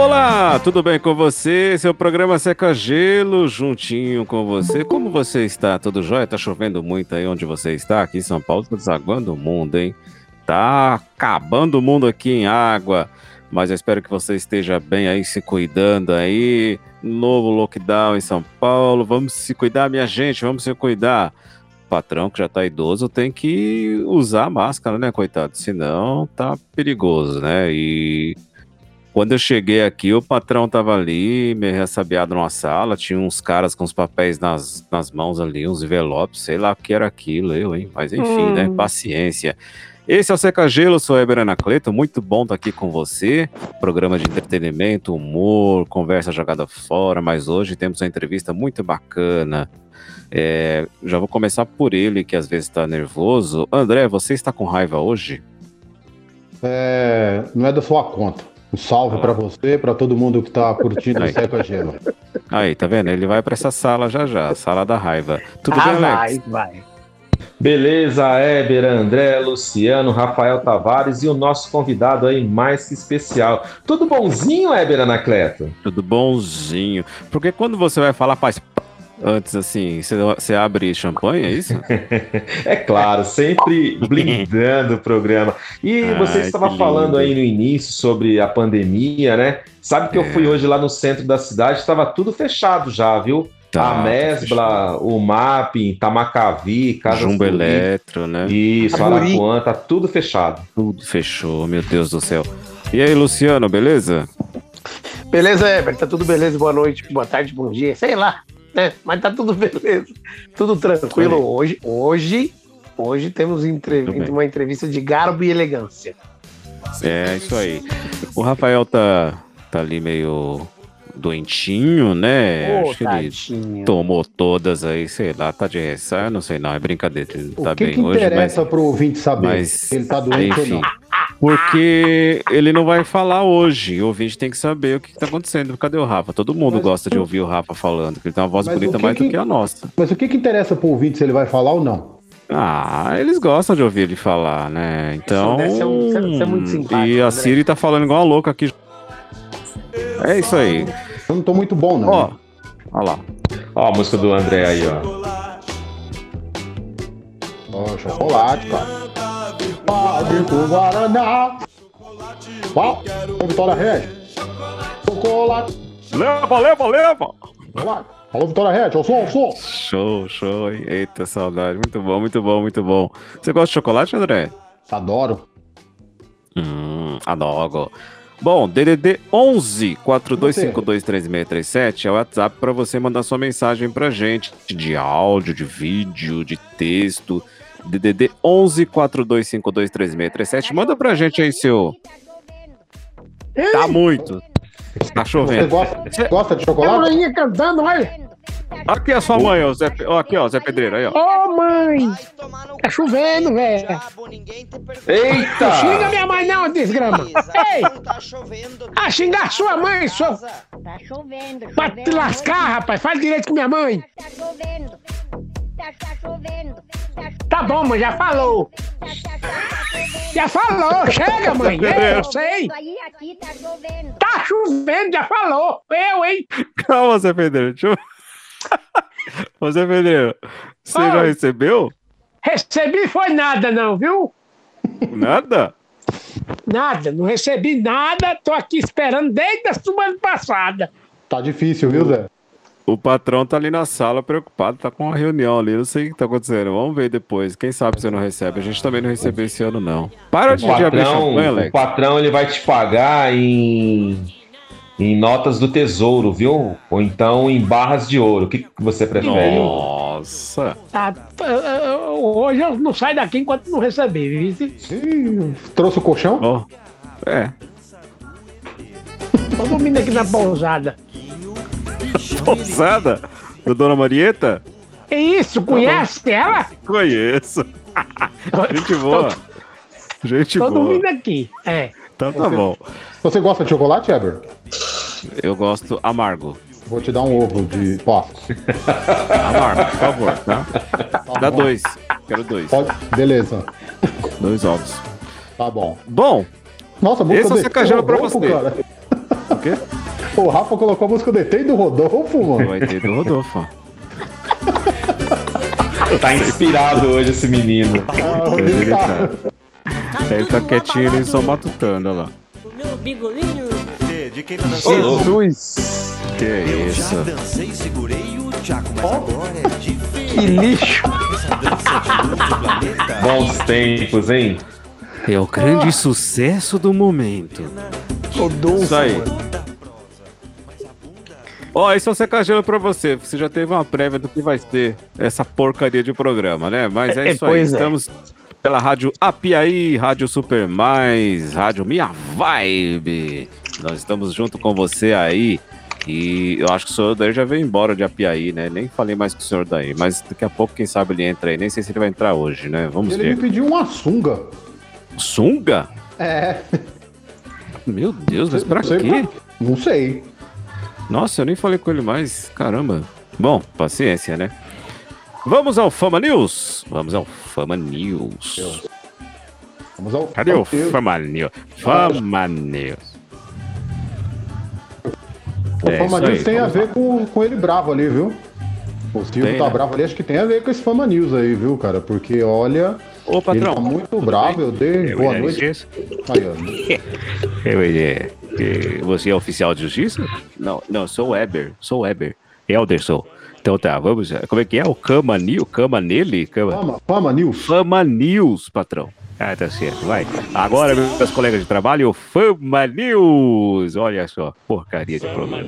Olá, tudo bem com você? Seu programa Seca Gelo, juntinho com você. Como você está? Tudo jóia? Tá chovendo muito aí onde você está? Aqui em São Paulo tá desaguando o mundo, hein? Tá acabando o mundo aqui em água. Mas eu espero que você esteja bem aí, se cuidando aí. Novo lockdown em São Paulo. Vamos se cuidar, minha gente, vamos se cuidar. O patrão que já tá idoso tem que usar máscara, né, coitado? Senão tá perigoso, né? E quando eu cheguei aqui, o patrão tava ali, meio ressabiado numa sala, tinha uns caras com os papéis nas, nas mãos ali, uns envelopes, sei lá o que era aquilo, eu, hein? Mas enfim, né? Paciência. Esse é o Seca Gelo, sou Eber Anacleto, muito bom estar aqui com você. Programa de entretenimento, humor, conversa jogada fora, mas hoje temos uma entrevista muito bacana. É, já vou começar por ele, que às vezes está nervoso. André, você está com raiva hoje? É, não é da sua conta. Um salve Ah. pra você, pra todo mundo que tá curtindo o Aí. Seca Gelo. Aí, tá vendo? Ele vai para essa sala já já, sala da raiva. Tudo ah, bem, Alex? vai, vai. Beleza, Éber, André, Luciano, Rafael Tavares e o nosso convidado aí mais que especial. Tudo bonzinho, Éber Anacleto? Tudo bonzinho. Porque quando você vai falar, faz antes assim, você, você abre champanhe, é isso? É claro, sempre blindando o programa. E Ai, você que estava falando aí no início sobre a pandemia, né? Sabe que eu É. fui hoje lá no centro da cidade, estava tudo fechado já, viu? Tá, a tá Mesbla, o MAP, Tamacavi, Casa Jumbo Suíça. Eletro, né? Isso. Arapuã, tá tudo fechado. Tudo fechou, meu Deus do céu. E aí, Luciano, beleza? Beleza, Eber? Tá tudo beleza? Boa noite, boa tarde, bom dia, sei lá, né? Mas tá tudo beleza, tudo tranquilo. Hoje, hoje, hoje temos uma entrevista de garbo e elegância. É, isso aí. O Rafael tá, tá ali meio doentinho, né? Ô, Acho que ele tadinho. tomou todas aí, sei lá, tá de ressaca, não sei não, é brincadeira, ele O tá que, bem que hoje, mas... interessa pro ouvinte saber mas, se ele tá doente Enfim, ou não? porque ele não vai falar hoje. O ouvinte tem que saber o que, que tá acontecendo. Cadê o Rafa? Todo mundo Mas- gosta de ouvir o Rafa falando, que ele tem uma voz Mas bonita o que mais do que- que a nossa. Mas o que, que interessa pro ouvinte se ele vai falar ou não? Ah, eles gostam de ouvir ele falar, né? Então. deve ser um- você- você é muito simpático, E a André. Siri tá falando igual a louca aqui. É isso aí. Eu não tô muito bom, não. Ó, ó lá. Ó a música do André aí, ó. Ó, chocolate, cara. Pague com Guaraná. Ó, ô, Vitória Red. Chocolate. Leva, leva, leva! Chocolate. Alô, Vitória Red, eu sou, eu sou. Show, show. hein? Eita, saudade. Muito bom, muito bom, muito bom. Você gosta de chocolate, André? Adoro. Hum, adoro. Bom, DDD 11 42523637 é o WhatsApp para você mandar sua mensagem pra gente de áudio, de vídeo, de texto. DDD 11 42523637. Manda pra gente aí seu. Tá muito. Tá Você chovendo. gosta, gosta de A chocolate? molequinha cantando, olha. Aqui é a sua mãe, ó, Zé, ó, aqui, ó, Zé Pedreiro, aí, ó. Ô, mãe! Tá chovendo, velho. Eita! Xinga minha mãe não, desgrama. Ei! Ah, xingar sua mãe, sua... Tá chovendo, Pra te lascar, rapaz. Faz direito com minha mãe. Tá chovendo. Tá, tá chovendo. Tá, Tá bom, mãe, já falou. tá, tá, tá, tá chovendo. Já falou, chega, mãe. É, eu sei. Tá chovendo. Tá chovendo, já falou. Eu, hein? Calma, Zé Pedreiro. Deixa eu... Ô, Zé Pedreiro, você já recebeu? Recebi foi nada, não, viu? Nada? Nada, não recebi nada. Tô aqui esperando desde a semana passada. Tá difícil, viu, Zé? O patrão tá ali na sala preocupado, tá com uma reunião ali, não sei o que tá acontecendo. Vamos ver depois. Quem sabe você não recebe? A gente também não recebeu esse ano, não. Para de, O de abrir patrão, champanhe, o Alex. patrão ele vai te pagar em, em notas do tesouro, viu? Ou então em barras de ouro. O que que você prefere? Nossa. Tá, uh, uh, hoje eu não saio daqui enquanto não receber, viu? Ih, trouxe o colchão? Ó. É. Tô dormindo aqui na pousada. Pousada do Dona Marieta? É isso, conhece ela? Conheço. Gente boa. Gente Tô boa. dormindo aqui. É. Então tá bom. Você gosta de chocolate, Eber? Eu gosto amargo. Vou te dar um ovo de Posso. Amargo, por favor, tá? Dá dois. Quero dois. Pode? Beleza. Dois ovos. Tá bom. Bom, Nossa, música Esse é o secagelo pra você. cara. o quê? O Rafa colocou a música do ET e do Rodolfo, mano. Vai ter do Rodolfo. Tá inspirado hoje esse menino. Ah, Ele tá. tá, ele tá quietinho ali só matutando, olha lá. Meu bigolinho. De quem tá dançando? Jesus! Que Eu isso? já dancei, segurei o Tchaco, mas agora é diferente. Que lixo. Essa dança de outro planeta. Bons tempos, hein? É o grande sucesso do momento. Rodolfo. Isso aí. Ó, esse é o secagelo pra você. Você já teve uma prévia do que vai ser essa porcaria de programa, né? Mas é É, isso aí. é. Estamos pela Rádio Apiaí, Rádio Super Mais, Rádio Minha Vibe. Nós estamos junto com você aí. E eu acho que o senhor daí já veio embora de Apiaí, né? Nem falei mais com o senhor daí. Mas daqui a pouco, quem sabe, ele entra aí. Nem sei se ele vai entrar hoje, né? Vamos Ele ver. me pediu uma sunga. Sunga? É. Meu Deus, mas pra quê? Não sei. Nossa, eu nem falei com ele mais. Caramba. Bom, paciência, né? Vamos ao Fama News. Vamos ao Fama News. Vamos ao. Cadê o. Fama News? Fama News. O É, Fama News aí, tem a ver com, com ele bravo ali, viu? O Silvio Tem, tá né? bravo ali, acho que tem a ver com esse Fama News aí, viu, cara? Porque olha, Ô, ele patrão. tá muito bravo, eu dei Eu boa noite. Aí, eu ia- que Você é oficial de justiça? Não, não, sou Weber. Sou Weber. Elderson. Então tá, vamos. Como é que é? O Cama News? Cama nele? Cama... Fama, Fama News. Fama News, patrão. Ah, tá certo, vai. Agora, meus colegas de trabalho, o Fama News. Olha só, porcaria de programa.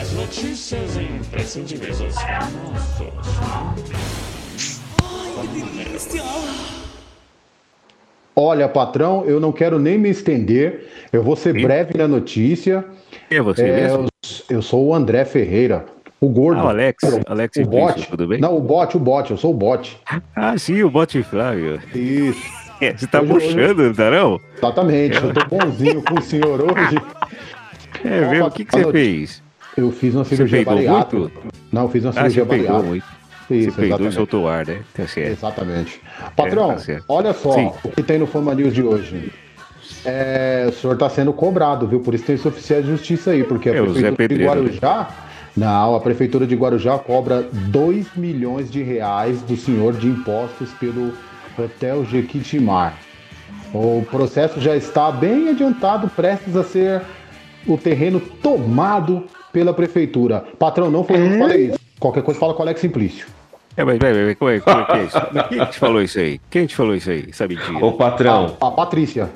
As notícias imprescindíveis. Olha, patrão, eu não quero nem me estender. Eu vou ser Sim. breve na notícia. É você É, mesmo? eu, eu sou o André Ferreira, o gordo. Ah, o Alex. O- Alex o bot. tudo bem? Não, o bot, o bot, eu sou o bot. Ah, sim, o Bote Flávio. Isso, É, Você tá Hoje- puxando, não tá não? exatamente. Eu tô bonzinho com o senhor hoje. É, mesmo. O que, que você fez? Eu fiz uma cirurgia bariátrica. Não, eu fiz uma Ah, cirurgia peidou bariátrica. Isso, Você peidou e soltou o ar, né? Tá certo. Exatamente. Patrão, É, tá olha só Sim. o que tem no Fama News de hoje. É, o senhor está sendo cobrado, viu? Por isso tem esse oficial de justiça aí, porque a É, Zé prefeitura de Pedreiro, né? Não, a prefeitura de Guarujá cobra 2 milhões de reais do senhor de impostos pelo Hotel Jequitimar. O processo já está bem adiantado, prestes a ser o terreno tomado pela prefeitura. Patrão, não foi eu que falei isso. Qualquer coisa fala com o Alex Simplício. É, mas, mas, mas, como, é, como é que é isso? Quem te falou isso aí? Quem te falou isso aí? Essa mentira? Ô, patrão. A, a Patrícia.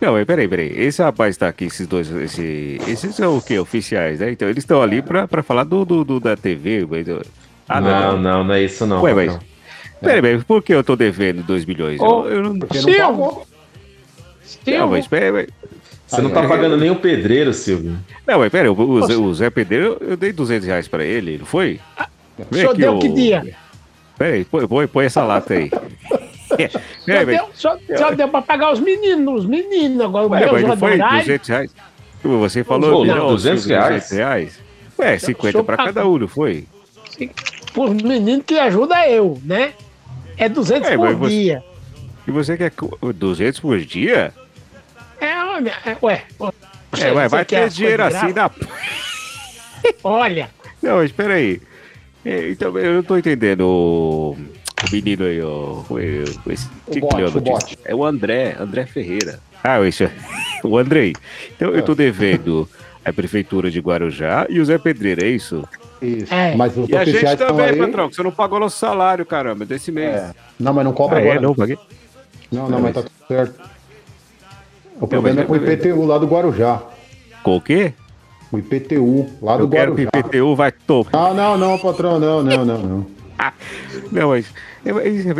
Não, peraí, peraí. Esse rapaz tá aqui, esses dois. Esse, esses são o quê? Oficiais, né? Então eles estão ali pra, pra falar do, do, do- da TV. Ah, não, não, não é isso não. Ué, mas. Peraí, peraí, por que eu tô devendo 2 milhões? Ô, eu, eu não. Porque Silvio. não pagou. Não, mas peraí, peraí. Você não tá pagando nem o pedreiro, Silvio. Não, mas peraí, o, o Zé- o Zé Pedreiro, eu dei 200 reais pra ele, não foi? O Vem senhor aqui, deu ô- que dia? Peraí, põe, põe, põe essa lata aí. É, Só deu, só, só deu pra pagar os meninos, os meninos. Agora o Ué, meu mas não foi honorário. 200 reais? Você falou Não, que não, 200 Silvio, reais. 200 reais? Ué, 50 senhor pra cada um, foi? Os meninos que ajuda eu, né? É 200 É, por você- dia. E você quer co- 200 por dia? É, é, ué. você- É, vai, você vai ter dinheiro assim na... Olha, Não, mas peraí. É, Então, eu não tô entendendo o, o menino aí, ó. O, o- esse, O o notícia? bote. É o André, André Ferreira. Ah, esse, é- o Andrei. Então, eu tô devendo a Prefeitura de Guarujá e o Zé Pedreiro, é isso? Isso. É. Mas os E a gente também, aí. patrão, que você não pagou nosso salário, caramba, desse mês. É. Não, mas não cobra Ah, é? agora. Não, paguei. Não, não, mas tá tudo certo. O problema é com o IPTU lá do Guarujá. Com o quê? O IPTU lá do Eu quero que Guarujá. o IPTU vai topar. Não, não, não, patrão, não, não, não, não. Não, mas é,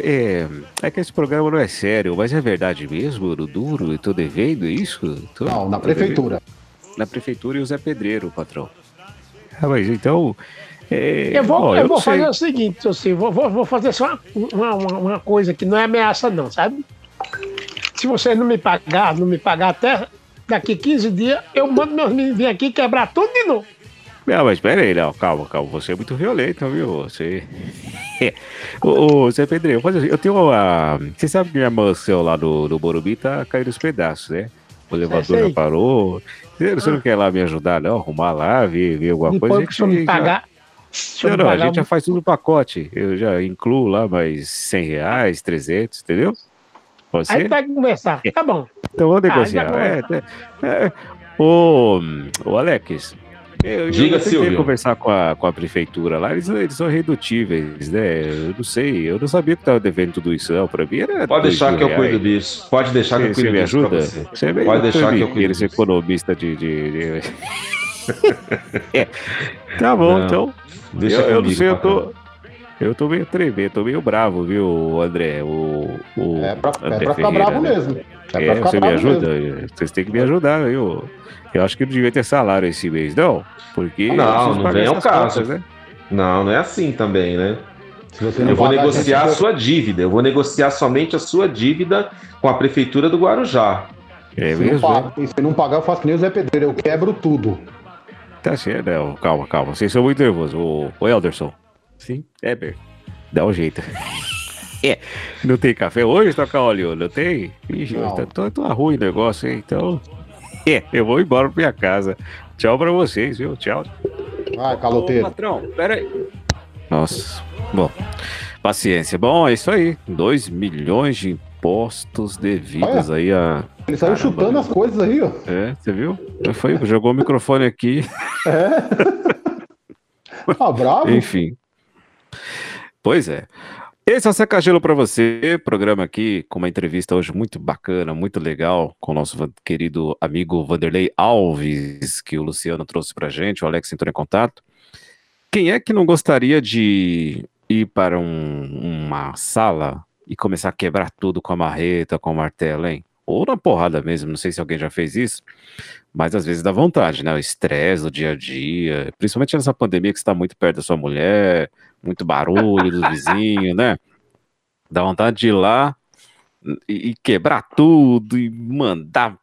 é- é que esse programa não é sério, mas é verdade mesmo, Ouro Duro? Eu tô devendo isso? Tô- Não, na prefeitura. devendo? Na prefeitura e o Zé Pedreiro, patrão. Ah, mas então. é, Eu vou, ó, eu não vou fazer o seguinte, assim, vou, vou, vou fazer só uma, uma, uma coisa que não é ameaça, não, sabe? Se vocês não me pagar, não me pagar até daqui 15 dias, eu mando meus meninos vir aqui quebrar tudo de novo. Não, mas pera aí, não, calma, calma. Você é muito violento, viu? Você. ô, ô, Zé Pedreiro, eu, eu tenho uma. Você sabe que minha mansão lá no, no Morumbi tá caindo os pedaços, né? O elevador já parou. Você, você não quer lá me ajudar, não? Arrumar lá, ver, ver alguma Depois coisa? que senhor me pagar. Não, não, a gente já faz tudo no pacote. Eu já incluo lá mais 100 reais, 300, entendeu? Pode Aí vai conversar. Tá bom. Então vamos Ah, negociar. já É, é, é. Ô, ô, Alex, eu, Diga, eu tentei Silvio. conversar com a, com a prefeitura lá, eles, eles são redutíveis, né? Eu não sei, eu não sabia que tava devendo tudo isso, não. Pra mim era. Pode deixar que eu cuido disso. Pode deixar que eu cuido você me disso ajuda? você. Você me Pode deixar que eu cuido disso. economista de. de- de- É. Tá bom, Não, então. Deixa eu, eu não comigo, sei, eu tô. Eu tô meio tremendo, tô meio bravo, viu, André? O, o É pra, é André pra ficar Ferreira, bravo né? mesmo. É pra É, você me ajuda? mesmo. Vocês têm que me ajudar, viu? Eu acho que não devia ter salário esse mês, não. Porque. Não, não vem ao caso. contas, né? Não, não é assim também, né? Não Eu vou negociar a gente, sua dívida. Eu vou negociar somente a sua dívida com a prefeitura do Guarujá. É Se não, mesmo? paga, e se não pagar, eu faço que nem o Zé Pedreiro, eu quebro tudo. Tá certo, não. Calma, calma. Vocês são muito nervosos. Ô, ô Elderson. Sim, Eber. Dá um jeito. É, não tem café hoje, toca óleo? Não tem? Ixi, Não. tá, tá, tá ruim o negócio, hein? Então. É, eu vou embora pra minha casa. Tchau pra vocês, viu? Tchau. Vai, Ô, caloteiro. patrão, pera aí. Nossa, bom, paciência. Bom, é isso aí. 2 milhões de impostos devidos aí a. Ele saiu Caramba, chutando as coisas aí, ó. É, você viu? Foi, jogou o microfone aqui. Ah, bravo. Enfim. Pois é. Esse é o Seca Gelo para você, programa aqui com uma entrevista hoje muito bacana, muito legal, com o nosso querido amigo Vanderlei Alves, que o Luciano trouxe pra gente, o Alex entrou em contato. Quem é que não gostaria de ir para um- uma sala e começar a quebrar tudo com a marreta, com o martelo, hein? Ou na porrada mesmo, não sei se alguém já fez isso, mas às vezes dá vontade, né? O estresse do dia a dia, principalmente nessa pandemia que está muito perto da sua mulher, muito barulho do vizinho, né? Dá vontade de ir lá e, e quebrar tudo e mandar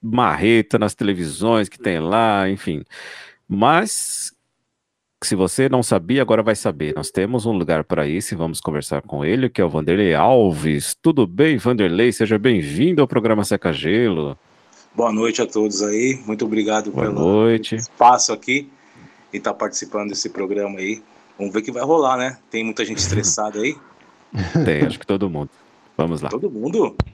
marreta nas televisões que tem lá, enfim. Mas se você não sabia, agora vai saber. Nós temos um lugar para isso e vamos conversar com ele, que é o Vanderlei Alves. Tudo bem, Vanderlei? Seja bem-vindo ao programa Seca Gelo. Boa noite a todos aí. Muito obrigado Boa pelo noite. espaço aqui e estar participando desse programa aí. Vamos ver o que vai rolar, né? Tem muita gente estressada aí. Tem, acho que todo mundo. Vamos lá. Todo mundo.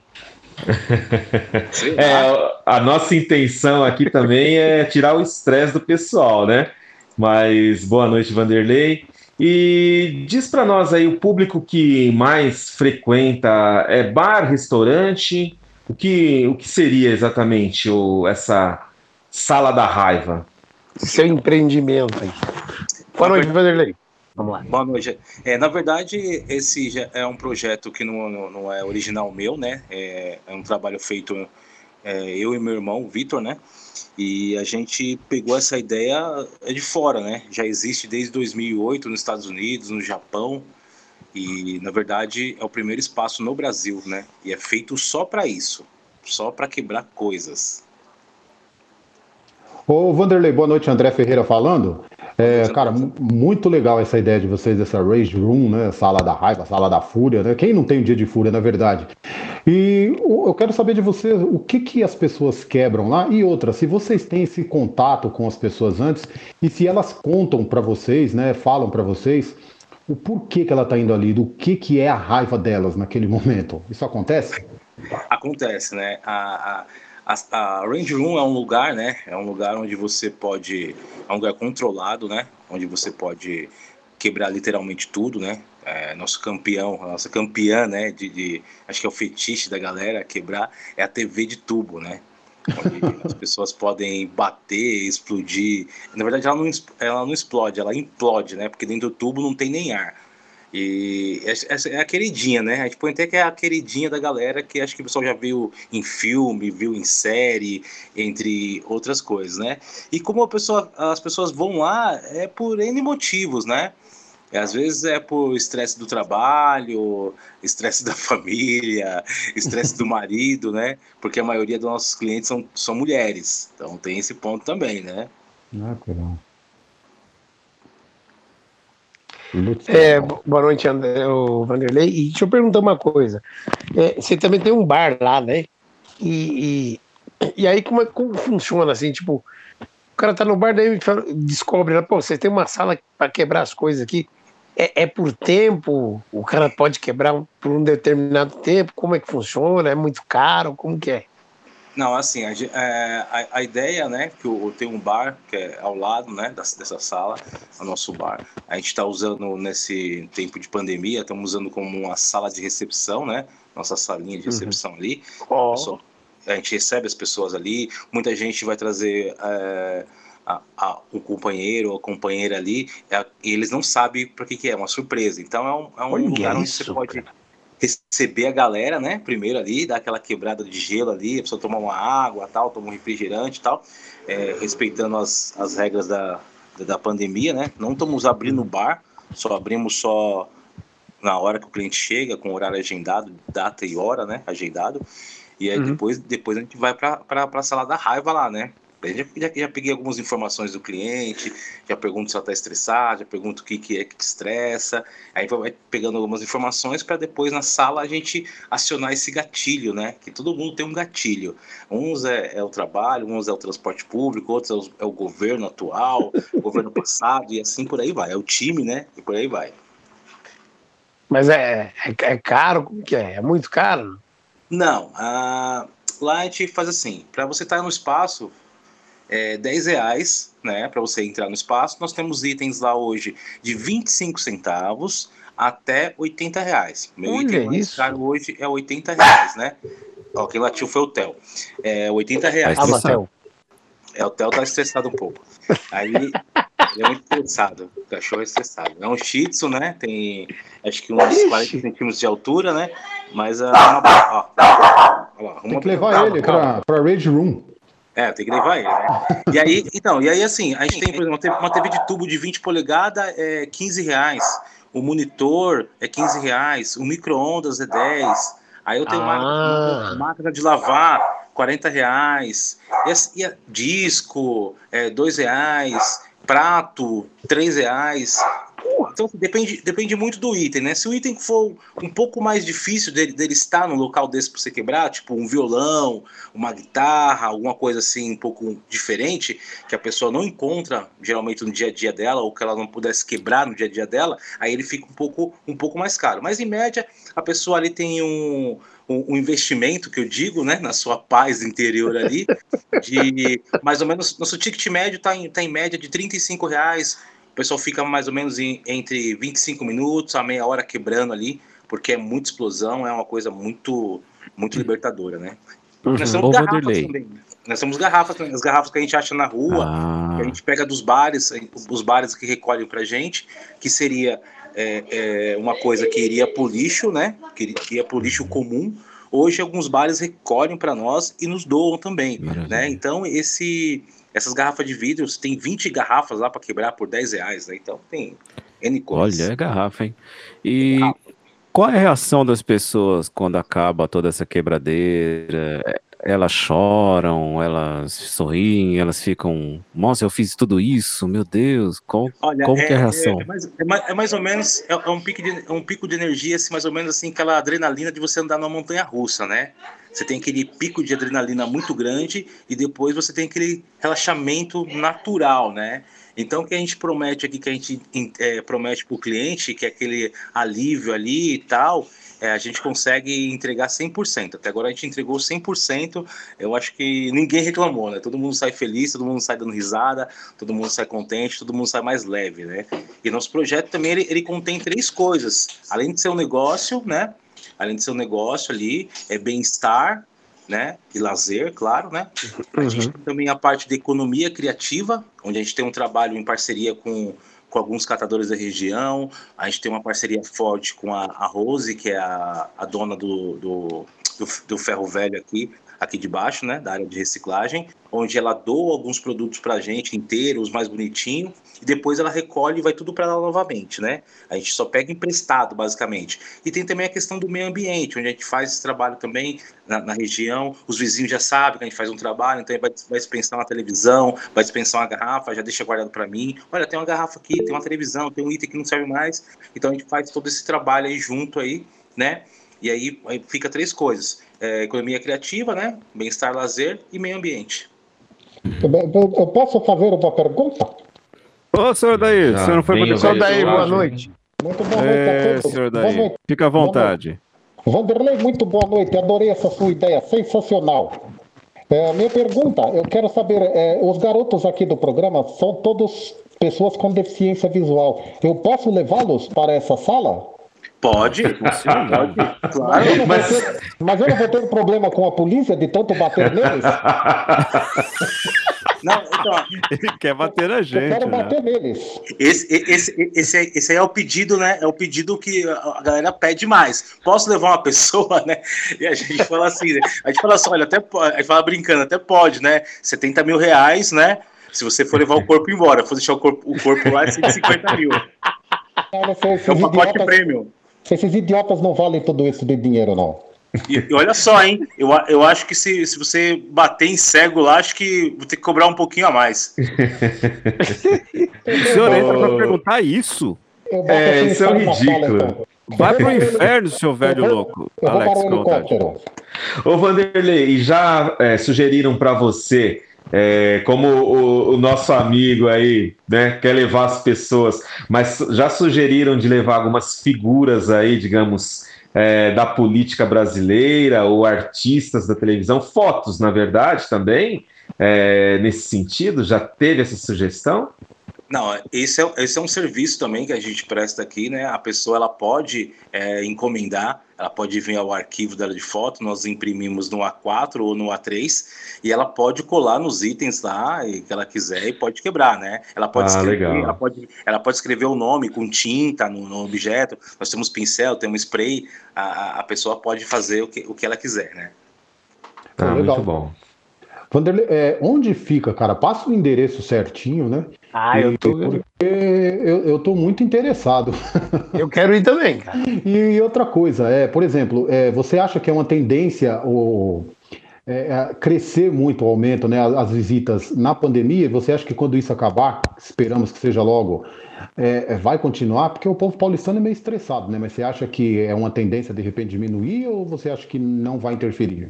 É, a nossa intenção aqui também é tirar o estresse do pessoal, né? Mas boa noite, Vanderlei. E diz para nós aí o público que mais frequenta é bar, restaurante. O que, o que seria exatamente o, essa sala da raiva? Seu empreendimento aí. Boa noite, Vanderlei. Vamos lá. Boa noite. É, na verdade, esse já é um projeto que não, não- é original meu, né? É, é um trabalho feito é, eu e meu irmão, o Vitor, né? E a gente pegou essa ideia é de fora, né? Já existe desde 2008 nos Estados Unidos, no Japão. E, na verdade, é o primeiro espaço no Brasil, né? E é feito só para isso. Só para quebrar coisas. Ô, Vanderlei, boa noite, André Ferreira falando. É, cara, mu- muito legal essa ideia de vocês dessa Rage Room, né? Sala da raiva, sala da fúria, né? Quem não tem um dia de fúria, na verdade? E eu quero saber de vocês o que, que as pessoas quebram lá e outra, se vocês têm esse contato com as pessoas antes e se elas contam pra vocês, né? Falam pra vocês o porquê que ela tá indo ali, do que, que é a raiva delas naquele momento. Isso acontece? Acontece, né? A, a, a, a Range Room é um lugar, né? É um lugar onde você pode. É um lugar controlado, né? Onde você pode quebrar literalmente tudo, né? É, nosso campeão, a nossa campeã, né? De, de- acho que é o fetiche da galera quebrar, é a TV de tubo, né? Onde as pessoas podem bater, explodir. Na verdade, ela não, ela não explode, ela implode, né? Porque dentro do tubo não tem nem ar. E essa é a queridinha, né? A gente põe até que é a queridinha da galera, que acho que o pessoal já viu em filme, viu em série, entre outras coisas, né? E como pessoa, as pessoas vão lá, é por N motivos, né? Às vezes é por estresse do trabalho, estresse da família, estresse do marido, né? Porque a maioria dos nossos clientes são, são mulheres. Então tem esse ponto também, né? Ah, legal. É, bo- boa noite, André, o Vanderlei. E deixa eu perguntar uma coisa. É, você também tem um bar lá, né? E, e, e aí, como, é, como funciona assim? Tipo, o cara tá no bar, daí descobre, né? Pô, você tem uma sala para quebrar as coisas aqui. É, é por tempo? O cara pode quebrar por um determinado tempo? Como é que funciona? É muito caro? Como que é? Não, assim, a, é, a- a ideia, né, que o, tem um bar que é ao lado, né, das- dessa sala, é o nosso bar. A gente está usando nesse tempo de pandemia, estamos usando como uma sala de recepção, né, nossa salinha de recepção ali. Ó. Pessoal, a gente recebe as pessoas ali, muita gente vai trazer é, a, a, o companheiro ou a companheira ali, é, e eles não sabem para que, que é, uma surpresa. Então é um, é um lugar onde você pode receber a galera, né? Primeiro ali, dar aquela quebrada de gelo ali, a pessoa tomar uma água, tal, tomar um refrigerante e tal, é, respeitando as, as regras da, da, pandemia, né? Não estamos abrindo o bar, só abrimos só na hora que o cliente chega, com horário agendado, data e hora, né? Agendado. E aí Uhum. depois, depois a gente vai para a sala da raiva lá, né? Já, já, peguei algumas informações do cliente, já pergunto se ela está estressada, já pergunto o que, que é que te estressa. Aí vai pegando algumas informações para depois na sala a gente acionar esse gatilho, né? Que todo mundo tem um gatilho. Uns é, é o trabalho, uns é o transporte público, outros é o, é o governo atual, o governo passado, e assim por aí vai. É o time, né? E por aí vai. Mas é, é, é caro? Como que é? É muito caro? Não, ah, lá a gente faz assim, para você estar no espaço, é 10 reais, né, para você entrar no espaço. Nós temos itens lá hoje de 25 centavos até 80 reais. Meu Olha item mais caro hoje é 80 reais, né? Ó, quem latiu foi o Theo. É 80 reais. Ah, Marcel. É, o Theo tá estressado um pouco. Aí, ele é muito estressado. O cachorro é estressado. É um shih tzu, né? Tem, acho que uns 40 centímetros de altura, né? Mas, ah, uma, ó, ó lá, Tem uma- que levar calma, ele calma. pra, pra Rage Room. É, tem que levar ele, né? E aí, então, e aí assim, a gente tem, por exemplo, uma TV- uma de tubo de 20 polegadas é 15 reais. O monitor é 15 reais. O micro-ondas é 10. Aí eu tenho uma, Ah. uma máquina de lavar, 40 reais. E, e disco, é, 2 reais. Prato, 3 reais. Então depende, depende muito do item, né? Se o item for um pouco mais difícil dele, dele estar num local desse para você quebrar, tipo um violão, uma guitarra, alguma coisa assim um pouco diferente, que a pessoa não encontra geralmente no dia a dia dela, ou que ela não pudesse quebrar no dia a dia dela, aí ele fica um pouco, um pouco mais caro. Mas em média, a pessoa ali tem um, um, um investimento, que eu digo, né, na sua paz interior ali, de mais ou menos, nosso ticket médio está em, tá em média de 35 reais. O pessoal fica mais ou menos em, entre 25 minutos a meia hora quebrando ali, porque é muita explosão, é uma coisa muito, muito libertadora, né? Nós Ô, temos garrafas Vanderlei. também. né? Nós temos garrafas, as garrafas que a gente acha na rua, Ah, que a gente pega dos bares, os bares que recolhem pra gente, que seria é, é, uma coisa que iria pro lixo, né? Que, que ia pro lixo comum. Hoje alguns bares recolhem para nós e nos doam também, Maravilha. né? Então esse essas garrafas de vidro, tem 20 garrafas lá para quebrar por 10 reais, né? Então tem N coisas. olha, é garrafa, hein? E qual é a reação das pessoas quando acaba toda essa quebradeira? Elas choram, elas sorriem, elas ficam, nossa, eu fiz tudo isso, meu Deus, qual, Olha, como que é a reação? É, mais, é mais- é mais ou menos, é, é um pico de, é um pico de energia, assim, mais ou menos assim, aquela adrenalina de você andar numa montanha russa, né? Você tem aquele pico de adrenalina muito grande e depois você tem aquele relaxamento natural, né? Então, o que a gente promete aqui, que a gente é, promete para o cliente, que é aquele alívio ali e tal, é, a gente consegue entregar 100%. Até agora a gente entregou 100%. Eu acho que ninguém reclamou, né? Todo mundo sai feliz, todo mundo sai dando risada, todo mundo sai contente, todo mundo sai mais leve, né? E nosso projeto também ele, ele contém três coisas. Além de ser um negócio, né? Além de ser um negócio ali, é bem-estar, né? E lazer, claro, né? A gente tem também a parte de economia criativa, onde a gente tem um trabalho em parceria com, com alguns catadores da região. A gente tem uma parceria forte com a, a Rose, que é a, a dona do, do, do, do ferro velho aqui, aqui de baixo, né, da área de reciclagem, onde ela doa alguns produtos para a gente inteiros, mais bonitinho, e depois ela recolhe e vai tudo para ela novamente, né? A gente só pega emprestado, basicamente. E tem também a questão do meio ambiente, onde a gente faz esse trabalho também na, na região, os vizinhos já sabem que a gente faz um trabalho, então vai, vai dispensar uma televisão, vai dispensar uma garrafa, já deixa guardado para mim. Olha, tem uma garrafa aqui, tem uma televisão, tem um item que não serve mais. Então a gente faz todo esse trabalho aí junto aí, né? E aí, aí fica três coisas: é, economia criativa, né? Bem-estar, lazer e meio ambiente. Eu posso fazer uma pergunta? Ô, senhor Daí, o senhor não foi para o Senhor Daí, boa noite. Muito boa noite a É, senhor Daí, noite. fica à vontade. Vanderlei, muito boa noite. Adorei essa sua ideia, sensacional. É, minha pergunta, eu quero saber, é, os garotos aqui do programa são todos pessoas com deficiência visual. Eu posso levá-los para essa sala? Pode, pode, claro. Eu não vou Mas- ter- mas eu não vou ter problema com a polícia de tanto bater neles? Não, então, Ele quer bater na Eu gente, quero né? bater neles. esse, esse, esse, aí- esse aí é o pedido, né? É o pedido que a galera pede mais. Posso levar uma pessoa, né? E a gente fala assim, né? A gente fala assim, olha, até pode, a gente fala brincando, até pode, né? 70 mil reais, né? Se você for levar o corpo embora, for deixar o corpo, o corpo lá, é 150 mil. Esses É um pacote idiotas- prêmio. Se esses idiotas não valem tudo isso de dinheiro, não. E, e olha só, hein? Eu, eu acho que se, se você bater em cego lá, acho que vou ter que cobrar um pouquinho a mais. O senhor entra pra perguntar isso? É, isso é um sala, ridículo. então. Vai pro inferno, seu velho Eu vou- louco. Eu vou Alex, para o helicóptero. Ô Vanderlei, e já é, sugeriram para você, é, como o, o nosso amigo aí, né, quer levar as pessoas, mas já sugeriram de levar algumas figuras aí, digamos, é, da política brasileira ou artistas da televisão, fotos, na verdade, também, é, nesse sentido? Já teve essa sugestão? Não, esse é, esse é um serviço também que a gente presta aqui, né? A pessoa ela pode é, encomendar, ela pode vir ao arquivo dela de foto, nós imprimimos no A4 ou no A3 e ela pode colar nos itens lá e que ela quiser e pode quebrar, né? Ela pode Ah, escrever, legal. ela pode, ela pode escrever o nome com tinta no, no objeto. Nós temos pincel, temos spray, a, a- a pessoa pode fazer o que, o que ela quiser, né? Ah, legal. muito bom. Vanderlei, é, onde fica, cara? Passa o endereço certinho, né? Ah, eu tô. Eu, eu tô muito interessado. Eu quero ir também, cara. E outra coisa, é, por exemplo, é, você acha que é uma tendência o, é, é, crescer muito o aumento, né, as, as visitas na pandemia? Você acha que quando isso acabar, esperamos que seja logo, é, é, vai continuar? Porque o povo paulistano é meio estressado, né? Mas você acha que é uma tendência de repente diminuir ou você acha que não vai interferir?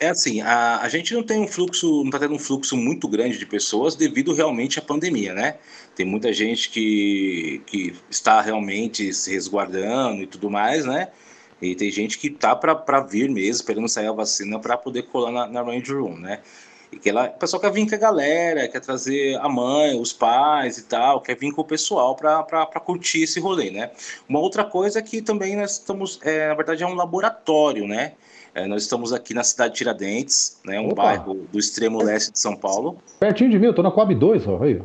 É assim, a, a gente não tem um fluxo, não está tendo um fluxo muito grande de pessoas devido realmente à pandemia, né? Tem muita gente que, que está realmente se resguardando e tudo mais, né? E tem gente que tá para vir mesmo, esperando sair a vacina para poder colar na, na Range Room, né? E que ela, o pessoal quer vir com a galera, quer trazer a mãe, os pais e tal, quer vir com o pessoal para curtir esse rolê, né? Uma outra coisa é que também nós estamos, é, na verdade, é um laboratório, né? É, nós estamos aqui na cidade de Tiradentes, né, um Opa. bairro do extremo leste de São Paulo. Pertinho de mim, eu tô na Coab 2, ó, aí.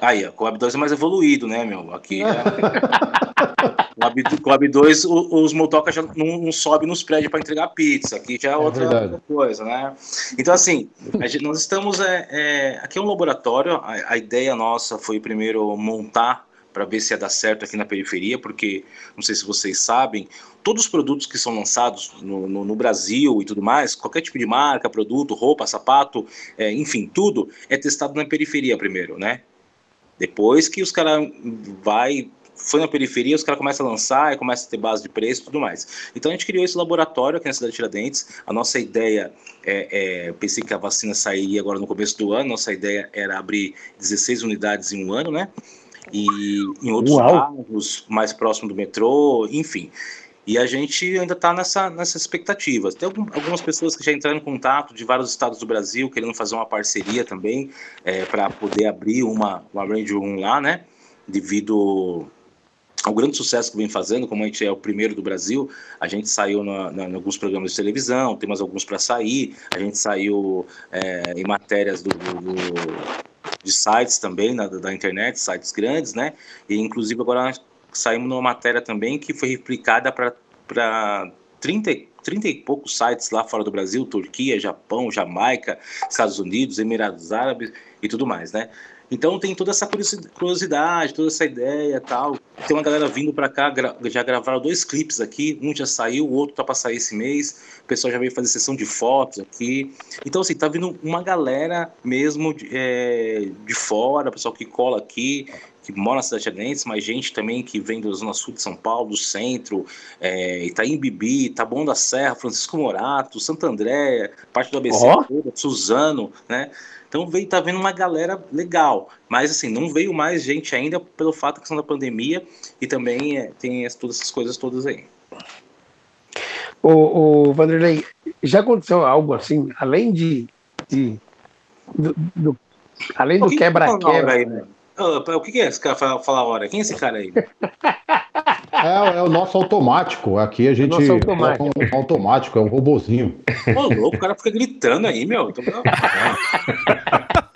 Aí, a Coab 2 é mais evoluído, né, meu? Aqui é... Coab, Coab 2, o- os motocas já não, não sobem nos prédios para entregar pizza. Aqui já é outra, verdade. outra coisa, né? Então, assim, gente- nós estamos. É, é, aqui é um laboratório. A, a ideia nossa foi primeiro montar para ver se ia dar certo aqui na periferia, porque não sei se vocês sabem, todos os produtos que são lançados no, no- no Brasil e tudo mais, qualquer tipo de marca, produto, roupa, sapato, é, enfim, tudo é testado na periferia primeiro, né? Depois que os caras vai foi na periferia, os caras começam a lançar e começa a ter base de preço e tudo mais. Então a gente criou esse laboratório aqui na cidade de Tiradentes. A nossa ideia é, é eu pensei que a vacina sairia agora no começo do ano. Nossa ideia era abrir 16 unidades em um ano, né? E em outros Uau. bairros mais próximo do metrô, enfim. E a gente ainda está nessa, nessa expectativa. Tem algum- algumas pessoas que já entraram em contato de vários estados do Brasil, querendo fazer uma parceria também, para poder abrir uma, uma Range Room lá, né? Devido ao grande sucesso que vem fazendo, como a gente é o primeiro do Brasil, a gente saiu na, na, em alguns programas de televisão, temos alguns para sair, a gente saiu é, em matérias do, do- do- de sites também, na, da internet, sites grandes, né? E inclusive agora saímos numa matéria também que foi replicada para 30, 30 e poucos sites lá fora do Brasil, Turquia, Japão, Jamaica, Estados Unidos, Emirados Árabes e tudo mais, né? Então tem toda essa curiosidade, toda essa ideia tal. Tem uma galera vindo para cá, já gravaram dois clipes aqui, um já saiu, o outro tá para sair esse mês. O pessoal já veio fazer sessão de fotos aqui. Então assim, tá vindo uma galera mesmo de, é, de fora, pessoal que cola aqui, que mora na cidade de Tiradentes, mas gente também que vem da Zona Sul de São Paulo, do centro, é, Itaim Bibi, Taboão da Serra, Francisco Morato, Santo André, parte do ABC, toda, Suzano, né? Então veio, tá vendo uma galera legal, mas assim, não veio mais gente ainda pelo fato da questão da pandemia e também é, tem as- todas essas coisas todas aí. O, o Vanderlei, já aconteceu algo assim, além de. de do, do- além do quebra-quebra. aí, né? O que, que é esse cara fala, fala a hora? Quem é esse cara aí? É, é o nosso automático. Aqui a gente Nosso automático. um automático, é um robozinho. Ô, louco, o cara fica gritando aí, meu.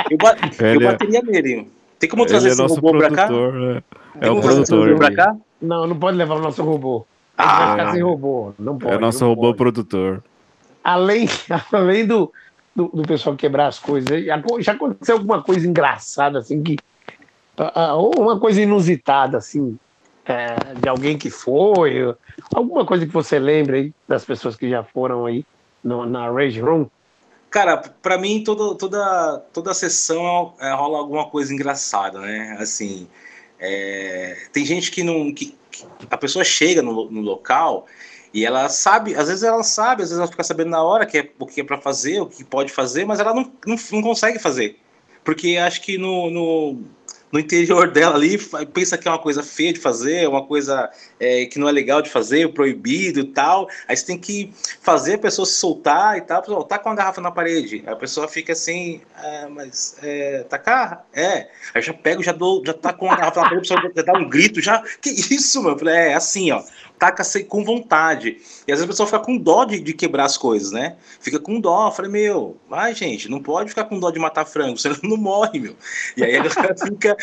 Eu, ba- eu é- bateria nele. Tem como trazer é esse nosso robô pra cá? produtor, né? É o produtor. pra cá? Não, não pode levar o nosso robô. A gente vai ficar sem robô. Não pode. É nosso não robô pode. produtor. Além, além do, do, do pessoal quebrar as coisas, já aconteceu alguma coisa engraçada, assim, que. Ah, ah, uma coisa inusitada, assim, é, de alguém que foi, alguma coisa que você lembra aí das pessoas que já foram aí no- na Rage Room? Cara, pra mim toda, toda, toda sessão é, rola alguma coisa engraçada, né? Assim, é, tem gente que não. Que, que a pessoa chega no, no local e ela sabe, às vezes ela sabe, às vezes ela fica sabendo na hora que é, o que é pra fazer, o que pode fazer, mas ela não, não, não consegue fazer. Porque acho que no, no, no interior dela ali pensa que é uma coisa feia de fazer, uma coisa é, que não é legal de fazer, proibido e tal. Aí você tem que fazer a pessoa se soltar e tal. Pessoal, tá com a garrafa na parede. Aí a pessoa fica assim, ah, mas é, tacar? É. Aí já pego, já dou, já tá com a garrafa na parede, a pessoa já dá um grito, já. Que isso, mano? Falei, é assim, ó. Taca com vontade. E às vezes a pessoa fica com dó de, de quebrar as coisas, né? Fica com dó. Eu falei, meu, vai, gente, não pode ficar com dó de matar frango, senão não morre, meu. E aí a galera fica.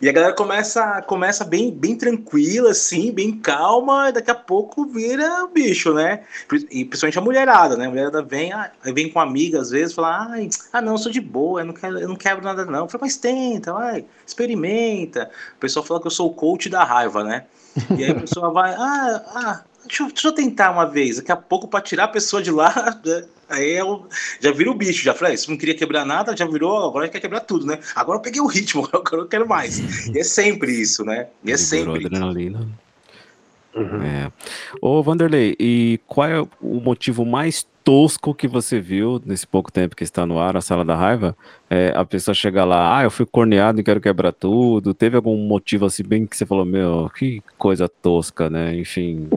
E a galera começa, começa bem, bem tranquila, assim, bem calma, e daqui a pouco vira bicho, né? E principalmente a mulherada, né? A mulherada vem, ah, vem com amiga às vezes, fala, ai, ah, não, sou de boa, eu não, quero, eu não quebro nada, não. Eu falei, mas tenta, vai, experimenta. O pessoal fala que eu sou o coach da raiva, né? E aí a pessoa vai, ah, ah, deixa, eu- deixa eu tentar uma vez. Daqui a pouco, pra tirar a pessoa de lá, né? aí eu, já vira o bicho. Já falei, ah, isso não queria quebrar nada, já virou, agora quer quebrar tudo, né? Agora eu peguei o ritmo, agora eu quero mais. E é sempre isso, né? E é sempre adrenalina. É. Ô, Vanderlei, e qual é o motivo mais tosco que você viu nesse pouco tempo que está no ar, a Sala da Raiva? É, a pessoa chega lá, ah, eu fui corneado e quero quebrar tudo. Teve algum motivo assim, bem que você falou, meu, que coisa tosca, né? Enfim,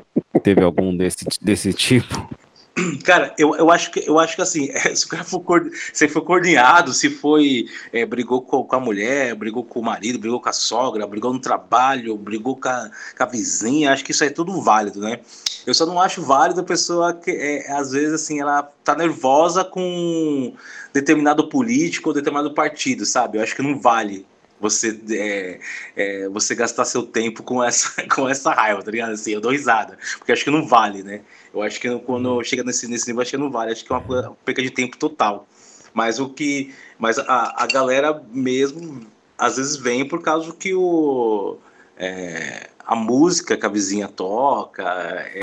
teve algum desse, desse tipo? Cara, eu, eu, acho que, eu acho que assim, se o cara for, se foi coordenado, se foi, é, brigou com, com a mulher, brigou com o marido, brigou com a sogra, brigou no trabalho, brigou com a, com a vizinha, acho que isso é tudo válido, né? Eu só não acho válido a pessoa que, é, às vezes, assim, ela tá nervosa com determinado político ou determinado partido, sabe? Eu acho que não vale você, é, é, você gastar seu tempo com essa, com essa raiva, tá ligado? Assim, eu dou risada, porque acho que não vale, né? Eu acho que quando chega nesse, nesse nível, acho que não vale, acho que é uma perca de tempo total. Mas o que. Mas a, a galera mesmo, às vezes vem por causa que o. é, a música que a vizinha toca, é,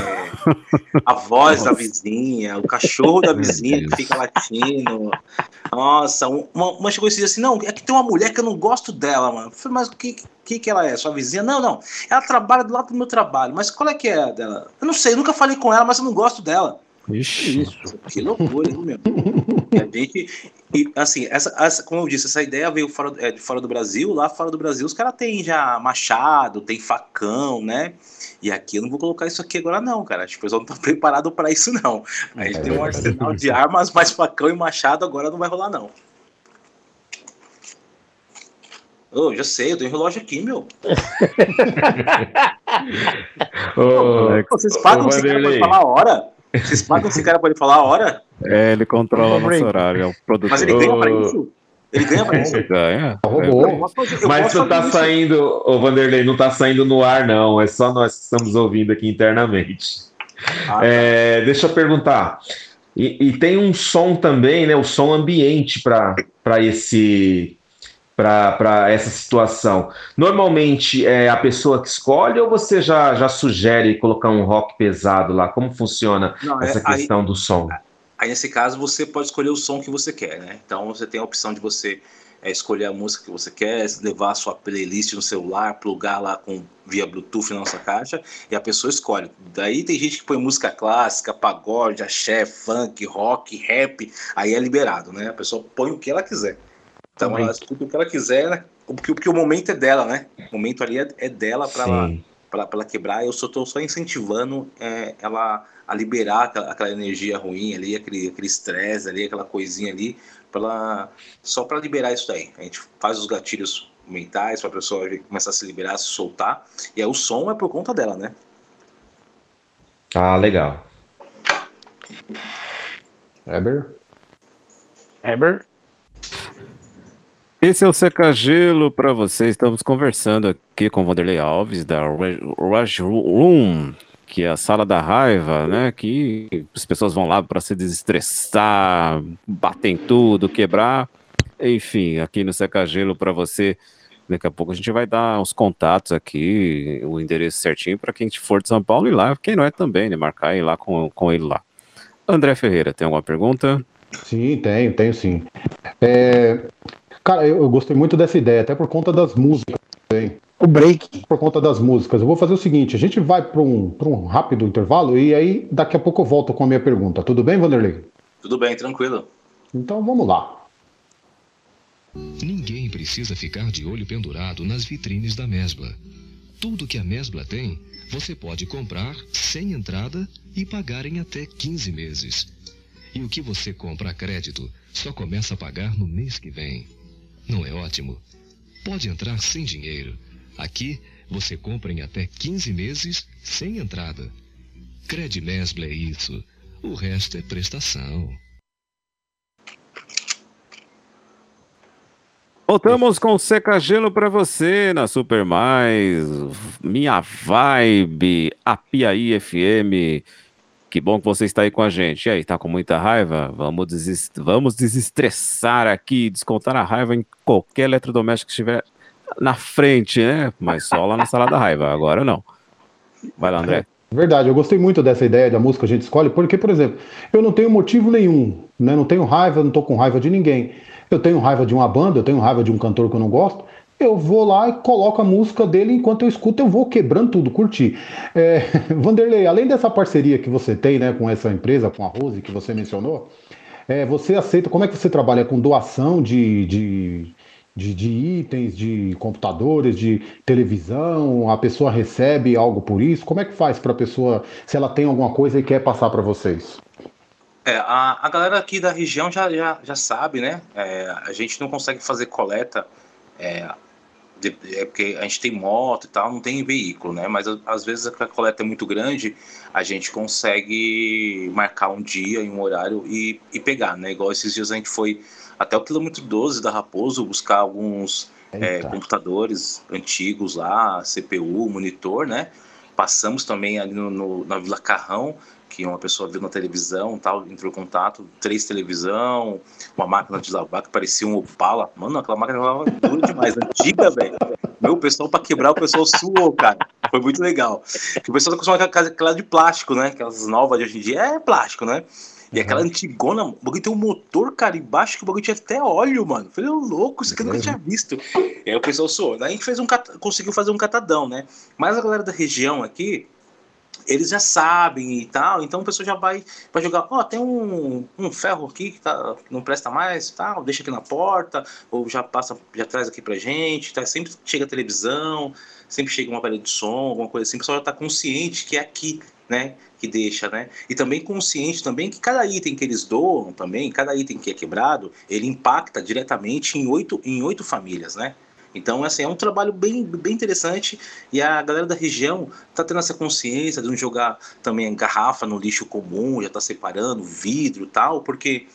a voz da vizinha, o cachorro da vizinha que fica latindo. Nossa, um- uma, uma chegou e disse assim: não, é que tem uma mulher que eu não gosto dela, mano. Eu falei, mas o que, que, que ela é? Sua vizinha? Não, não. Ela trabalha do lado do meu trabalho. Mas qual é que é a dela? Eu não sei, eu nunca falei com ela, mas eu não gosto dela. Ixi. Que loucura, hein, meu? E a gente, e, assim, essa, essa- como eu disse, essa ideia veio fora, é, de fora do Brasil. Lá fora do Brasil, os caras têm já machado, tem facão, né? E aqui eu não vou colocar isso aqui agora, não, cara. Acho que o pessoal não tá preparado para isso, não. A gente tem um arsenal de armas, mas facão e machado agora não vai rolar, não. Ô, já sei, eu tenho relógio aqui, meu. Ô, Vocês pagam ele Vanderlei. falar a hora? Vocês pagam esse cara pra ele falar a hora? É, ele controla nosso Break. horário, é o produtor. Mas ele ganha pra isso? Ele ganha pra isso. Ganha. Roubou. Mas não tá saindo, ô Vanderlei, não tá saindo no ar, não. É só nós que estamos ouvindo aqui internamente. Ah, tá. É, deixa eu perguntar. E, e tem um som também, né? O som ambiente para esse para essa situação. Normalmente é a pessoa que escolhe ou você já, já sugere colocar um rock pesado lá? Como funciona Não, é- essa aí- questão do som? Aí nesse caso você pode escolher o som que você quer, né? Então você tem a opção de você é, escolher a música que você quer, levar a sua playlist no celular, plugar lá com via Bluetooth na nossa caixa e a pessoa escolhe. Daí tem gente que põe música clássica, pagode, axé, funk, rock, rap, aí é liberado, né? A pessoa põe o que ela quiser. Então ela escuta o que ela quiser, né? porque, porque o momento é dela, né? O momento ali é, é dela para ela para ela quebrar, eu só estou só incentivando é, ela a liberar aquela, aquela energia ruim ali, aquele aquele estresse ali, aquela coisinha ali, pra ela, só para liberar isso daí. A gente faz os gatilhos mentais para a pessoa começar a se liberar, se soltar, e aí o som é por conta dela, né? Ah, legal. Eber? Eber? Esse é o Seca Gelo para você. Estamos conversando aqui com Vanderlei Alves da Rush Room, que é a sala da raiva, né? Que as pessoas vão lá para se desestressar, bater em tudo, quebrar. Enfim, aqui no Seca Gelo para você. Daqui a pouco a gente vai dar os contatos aqui, o endereço certinho para quem for de São Paulo ir lá, quem não é também, né? Marcar e ir lá com, com ele lá. André Ferreira, tem alguma pergunta? Sim, tenho, tenho sim. É, cara, eu, eu gostei muito dessa ideia, até por conta das músicas. também. O break. Por conta das músicas. Eu vou fazer o seguinte: a gente vai para um, pra um rápido intervalo e aí daqui a pouco eu volto com a minha pergunta. Tudo bem, Vanderlei? Tudo bem, tranquilo. Então vamos lá. Ninguém precisa ficar de olho pendurado nas vitrines da Mesbla. Tudo que a Mesbla tem, você pode comprar sem entrada e pagar em até 15 meses. E o que você compra a crédito só começa a pagar no mês que vem. Não é ótimo? Pode entrar sem dinheiro. Aqui você compra em até 15 meses sem entrada. Cred Mesbla é isso. O resto é prestação. Voltamos com Seca Gelo para você na Super Mais, Minha Vibe, a Piaí FM. Que bom que você está aí com a gente. E aí, tá com muita raiva? Vamos, deses- vamos desestressar aqui, descontar a raiva em qualquer eletrodoméstico que estiver na frente, né? Mas só lá na sala da raiva, agora não. Vai lá, André. Verdade, eu gostei muito dessa ideia da música a gente escolhe, porque, por exemplo, eu não tenho motivo nenhum, né? Não tenho raiva, não tô com raiva de ninguém. Eu tenho raiva de uma banda, eu tenho raiva de um cantor que eu não gosto. Eu vou lá e coloco a música dele enquanto eu escuto, eu vou quebrando tudo, curtir. É, Vanderlei, além dessa parceria que você tem, né, com essa empresa, com a Rose, que você mencionou, é, você aceita, como é que você trabalha com doação de, de, de, de itens, de computadores, de televisão? A pessoa recebe algo por isso? Como é que faz para a pessoa, se ela tem alguma coisa e quer passar para vocês? É, a, a galera aqui da região já, já, já sabe, né? É, a gente não consegue fazer coleta, é, de- é porque a gente tem moto e tal, não tem veículo, né? Mas às vezes a coleta é muito grande, a gente consegue marcar um dia e um horário e, e pegar, né? Igual esses dias a gente foi até o quilômetro 12 da Raposo buscar alguns é, computadores antigos lá, CPU, monitor, né? Passamos também ali no, no- na Vila Carrão, que uma pessoa viu na televisão, tal, entrou em contato, três televisão, uma máquina de lavar que parecia um Opala. Mano, aquela máquina de lavar dura demais, antiga, velho. Meu, pessoal, pra quebrar, o pessoal suou, cara. Foi muito legal. Que o pessoal tá acostumado com aquela de plástico, né? Aquelas novas de hoje em dia é plástico, né? E aquela antigona, o bagulho tem um motor, cara, embaixo que o bagulho tinha até óleo, mano. Falei, ô louco, isso aqui eu nunca tinha visto. E aí o pessoal suou. Daí a gente fez um conseguiu fazer um catadão, né? Mas a galera da região aqui, eles já sabem e tal, então o pessoal já vai, vai jogar, ó, tem um, um ferro aqui que, tá, não presta mais, tal, deixa aqui na porta, ou já passa, já traz aqui pra gente, tá? sempre chega a televisão, sempre chega um aparelho de som, alguma coisa assim, o pessoal já tá consciente que é aqui, né, que deixa, né, e também consciente também que cada item que eles doam também, cada item que é quebrado, ele impacta diretamente em oito, em oito famílias, né, então, assim, é um trabalho bem, bem interessante e a galera da região tá tendo essa consciência de não jogar também garrafa no lixo comum, já tá separando vidro e tal, porque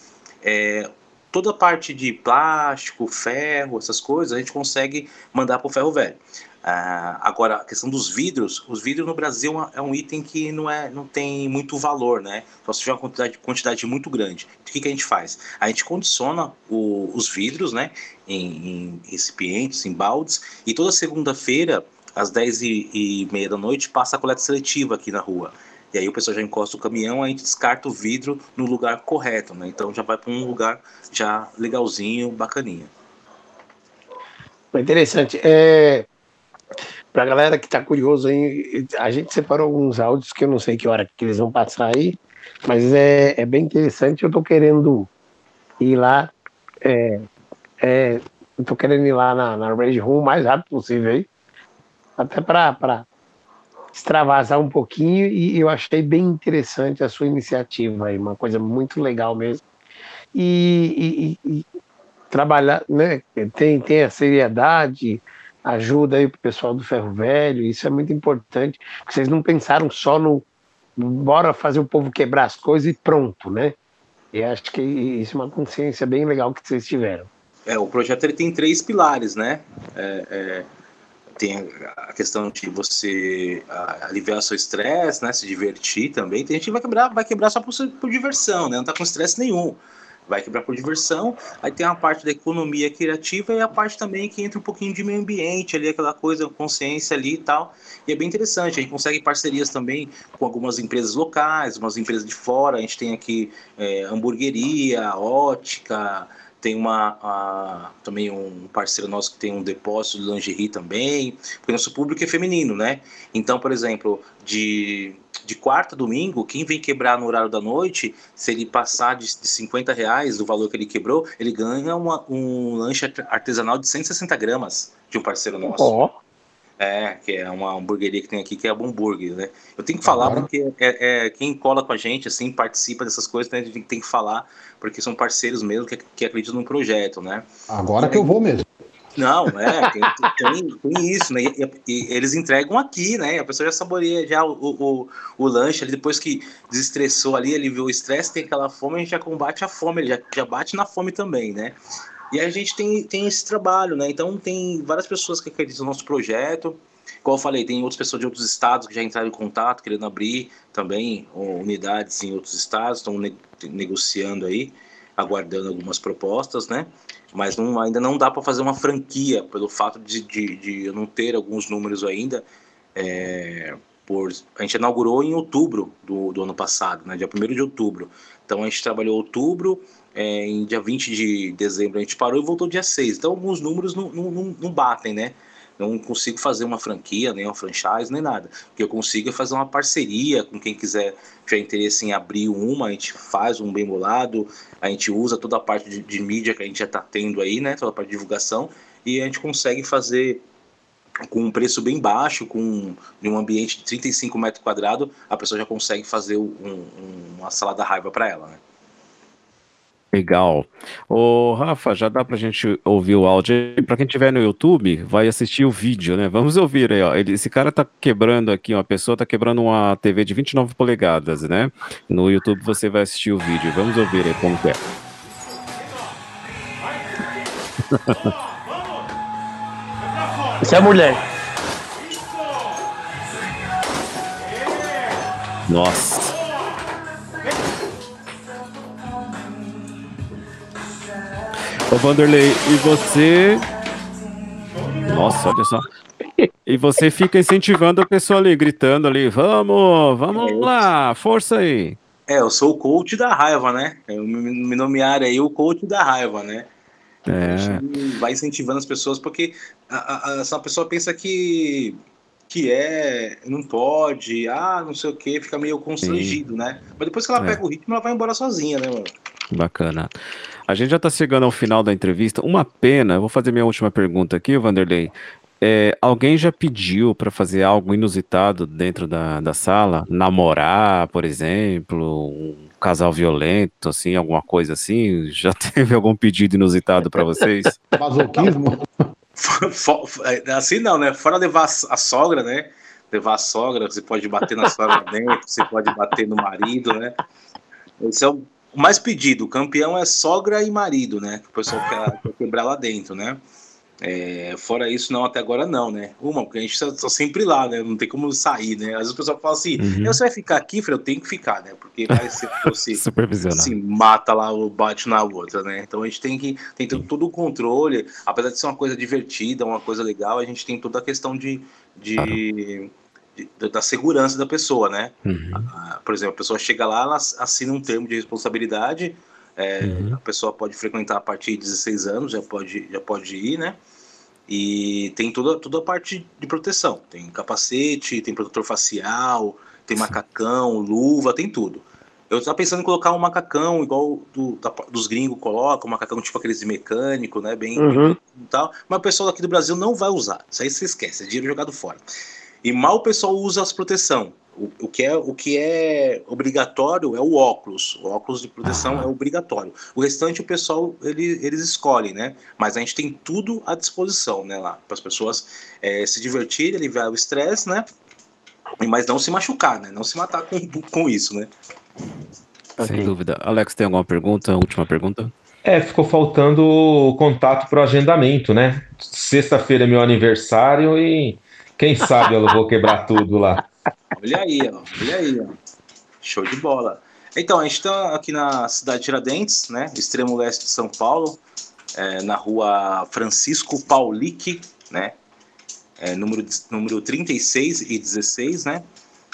é, toda a parte de plástico, ferro, essas coisas, a gente consegue mandar para o ferro velho. Ah, agora, a questão dos vidros, os vidros no Brasil é um item que não, é, não tem muito valor, né? Só se tiver uma quantidade, quantidade muito grande. O que, que a gente faz? A gente condiciona o, os vidros, né? Em, em, recipientes, em baldes, e toda segunda-feira, às 10 e, e meia da noite, passa a coleta seletiva aqui na rua. E aí o pessoal já encosta o caminhão, a gente descarta o vidro no lugar correto, né? Então já vai para um lugar já legalzinho, bacaninha. Interessante. É, para a galera que está curioso aí, a gente separou alguns áudios que eu não sei que hora que eles vão passar aí, mas é, é bem interessante. Eu estou querendo ir lá, é, é, estou querendo ir lá na, na Rage Room o mais rápido possível aí, até para extravasar um pouquinho e eu achei bem interessante a sua iniciativa aí, uma coisa muito legal mesmo. E, e, e trabalhar, né? Tem, tem a seriedade, ajuda aí pro pessoal do Ferro Velho, isso é muito importante, porque vocês não pensaram só no bora fazer o povo quebrar as coisas e pronto, né? E acho que isso é uma consciência bem legal que vocês tiveram. É, o projeto ele tem três pilares, né? É, é, tem a questão de você aliviar seu estresse, né? Se divertir também. Tem gente que vai quebrar, vai quebrar só por, por diversão, né? Não tá com estresse nenhum vai quebrar por diversão. Aí tem a parte da economia criativa e a parte também que entra um pouquinho de meio ambiente ali, aquela coisa, consciência ali e tal. E é bem interessante. A gente consegue parcerias também com algumas empresas locais, umas empresas de fora. A gente tem aqui é, hamburgueria, ótica, tem uma a, também um parceiro nosso que tem um depósito de lingerie também, porque nosso público é feminino, né? Então, por exemplo, de, de quarta a domingo, quem vem quebrar no horário da noite, se ele passar de, de 50 reais do valor que ele quebrou, ele ganha uma, um lanche artesanal de 160 gramas de um parceiro nosso. Oh. É, que é uma hamburgueria que tem aqui, que é a Bomburger, né? Eu tenho que falar Agora... porque é, é, quem cola com a gente, assim, participa dessas coisas, né? A gente tem que falar, porque são parceiros mesmo que, que acreditam no projeto, né? Agora que eu vou mesmo. Não, é, tem, tem, tem isso, né? E, e, eles entregam aqui, né? A pessoa já saboreia já o, o, o lanche ali, depois que desestressou ali, ele viu o estresse, tem aquela fome, a gente já combate a fome, ele já, já bate na fome também, né? E a gente tem, tem esse trabalho, né? Então tem várias pessoas que acreditam no nosso projeto. Como eu falei, tem outras pessoas de outros estados que já entraram em contato, querendo abrir também unidades em outros estados, estão ne negociando aí, aguardando algumas propostas, né? Mas não, ainda não dá para fazer uma franquia, pelo fato de, de, de, eu não ter alguns números ainda. É, por, a gente inaugurou em outubro do, do ano passado, né? dia 1 de outubro. Então a gente trabalhou outubro, é, em dia 20 de dezembro a gente parou e voltou dia 6. Então alguns números não, não, não batem, né? Não consigo fazer uma franquia, nem uma franchise, nem nada. O que eu consigo é fazer uma parceria com quem quiser, tiver interesse em abrir uma, a gente faz um bem bolado, a gente usa toda a parte de, de mídia que a gente já está tendo aí, né? Toda a parte de divulgação, e a gente consegue fazer com um preço bem baixo, com em um ambiente de 35 metros quadrados, a pessoa já consegue fazer um, um, uma salada raiva para ela, né? Legal. Ô, Rafa, já dá pra gente ouvir o áudio. Pra quem tiver no YouTube, vai assistir o vídeo, né? Vamos ouvir aí, ó. Ele, esse cara tá quebrando aqui, uma pessoa tá quebrando uma TV de 29 polegadas, né? No YouTube você vai assistir o vídeo. Vamos ouvir aí como é. Isso é mulher. Nossa. Ô Vanderlei, e você. Nossa, olha só. E você fica incentivando a pessoa ali, gritando ali, vamos, vamos é, lá, força aí. É, eu sou o coach da raiva, né? Eu me nomearam aí o coach da raiva, né? É. A gente vai incentivando as pessoas, porque a, a, essa pessoa pensa que, que é, não pode, ah, não sei o que, fica meio constrangido, Sim. né? Mas depois que ela é. pega o ritmo, ela vai embora sozinha, né, mano? Bacana. A gente já está chegando ao final da entrevista. Uma pena, eu vou fazer minha última pergunta aqui, Vanderlei. É, alguém já pediu para fazer algo inusitado dentro da, da sala? Namorar, por exemplo, um casal violento, assim, alguma coisa assim? Já teve algum pedido inusitado para vocês? Masoquismo? É, assim não, né? Fora levar a sogra, né? Levar a sogra, você pode bater na sogra dentro, você pode bater no marido, né? Esse é o o mais pedido, campeão é sogra e marido, né? Que o pessoal quer, quer quebrar lá dentro, né? É, fora isso, não, até agora não, né? Uma, porque a gente tá, tá sempre lá, né? Não tem como sair, né? Às vezes o pessoal fala assim, Uhum. você vai ficar aqui? Eu falei, eu tenho que ficar, né? Porque vai ser você se mata lá ou bate na outra, né? Então a gente tem que tem todo, todo o controle, apesar de ser uma coisa divertida, uma coisa legal, a gente tem toda a questão de, de, de- da segurança da pessoa, né? Uhum. Por exemplo, a pessoa chega lá, ela assina um termo de responsabilidade, é, Uhum. a pessoa pode frequentar a partir de 16 anos, já pode, já pode ir, né? E tem toda, toda a parte de proteção. Tem capacete, tem protetor facial, tem macacão, luva, tem tudo. Eu estava pensando em colocar um macacão igual do- da- dos gringos colocam, um macacão tipo aqueles de mecânico, né? Bem, Uhum. tal, mas o pessoal aqui do Brasil não vai usar. Isso aí você esquece, é dinheiro jogado fora. E mal o pessoal usa as proteção. O, o que é, o que é obrigatório é o óculos. O óculos de proteção Ah. é obrigatório. O restante o pessoal ele, eles escolhem, né? Mas a gente tem tudo à disposição, né? Lá para as pessoas eh, se divertirem, aliviar o estresse, né? Mas não se machucar, né? Não se matar com, com isso, né? Sem dúvida. Alex, tem alguma pergunta? Última pergunta? É, ficou faltando o contato para o agendamento, né? Sexta-feira é meu aniversário e quem sabe eu vou quebrar tudo lá. Olha aí, ó. Olha aí, ó. Show de bola. Então, a gente está aqui na cidade de Tiradentes, né? Extremo leste de São Paulo, é, na rua Francisco Paulic, né? É, número, número 36 e 16, né?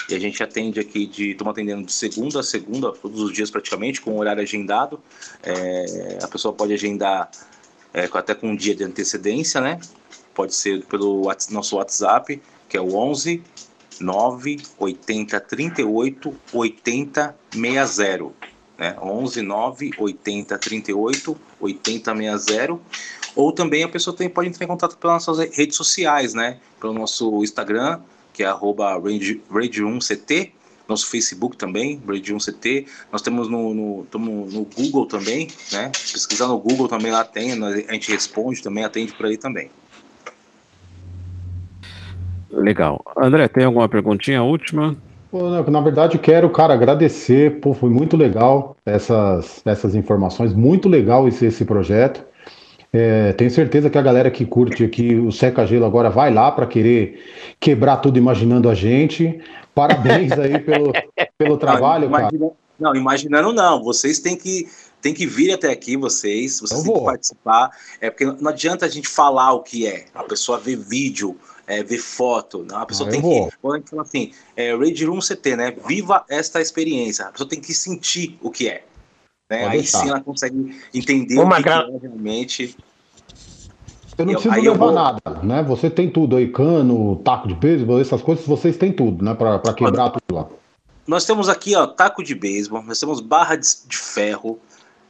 E a gente atende aqui de. Estamos atendendo de segunda a segunda, todos os dias praticamente, com horário agendado. É, a pessoa pode agendar é, até com um dia de antecedência, né? Pode ser pelo nosso WhatsApp, que é o 11 9 80 38 80 60, né? 11 9 80 38 80 60. Ou também a pessoa tem, pode entrar em contato pelas nossas redes sociais, né? Pelo nosso Instagram, que é arroba radio- radio1ct, nosso Facebook também, Radio1CT. Nós temos no, no, no Google também, né? Pesquisar no Google também lá tem, a gente responde também, atende por aí também. Legal. André, tem alguma perguntinha última? Na- verdade, eu quero, cara, agradecer. Pô, foi muito legal essas, essas informações. Muito legal esse, esse projeto. É, tenho certeza que a galera que curte aqui o Seca Gelo agora vai lá para querer quebrar tudo imaginando a gente. Parabéns aí pelo, pelo trabalho, não, cara. imagina- não, imaginando não. Vocês têm que, têm que vir até aqui, vocês. Vocês Eu têm que vou. participar. É porque não adianta a gente falar o que é. A pessoa ver vídeo, é, ver foto. Não, a pessoa Ah, tem que. Quando fala assim, é, Raid Room CT, né? Viva esta experiência. A pessoa tem que sentir o que é. Né? Aí deixar. sim ela consegue entender Uma o que, gra- que é realmente. Eu não Eu- eu levar vou- nada, né? Você tem tudo aí, cano, taco de beisebol, essas coisas, vocês têm tudo, né? Pra, pra quebrar tudo lá. Nós temos aqui, ó, taco de beisebol, nós temos barra de, de ferro,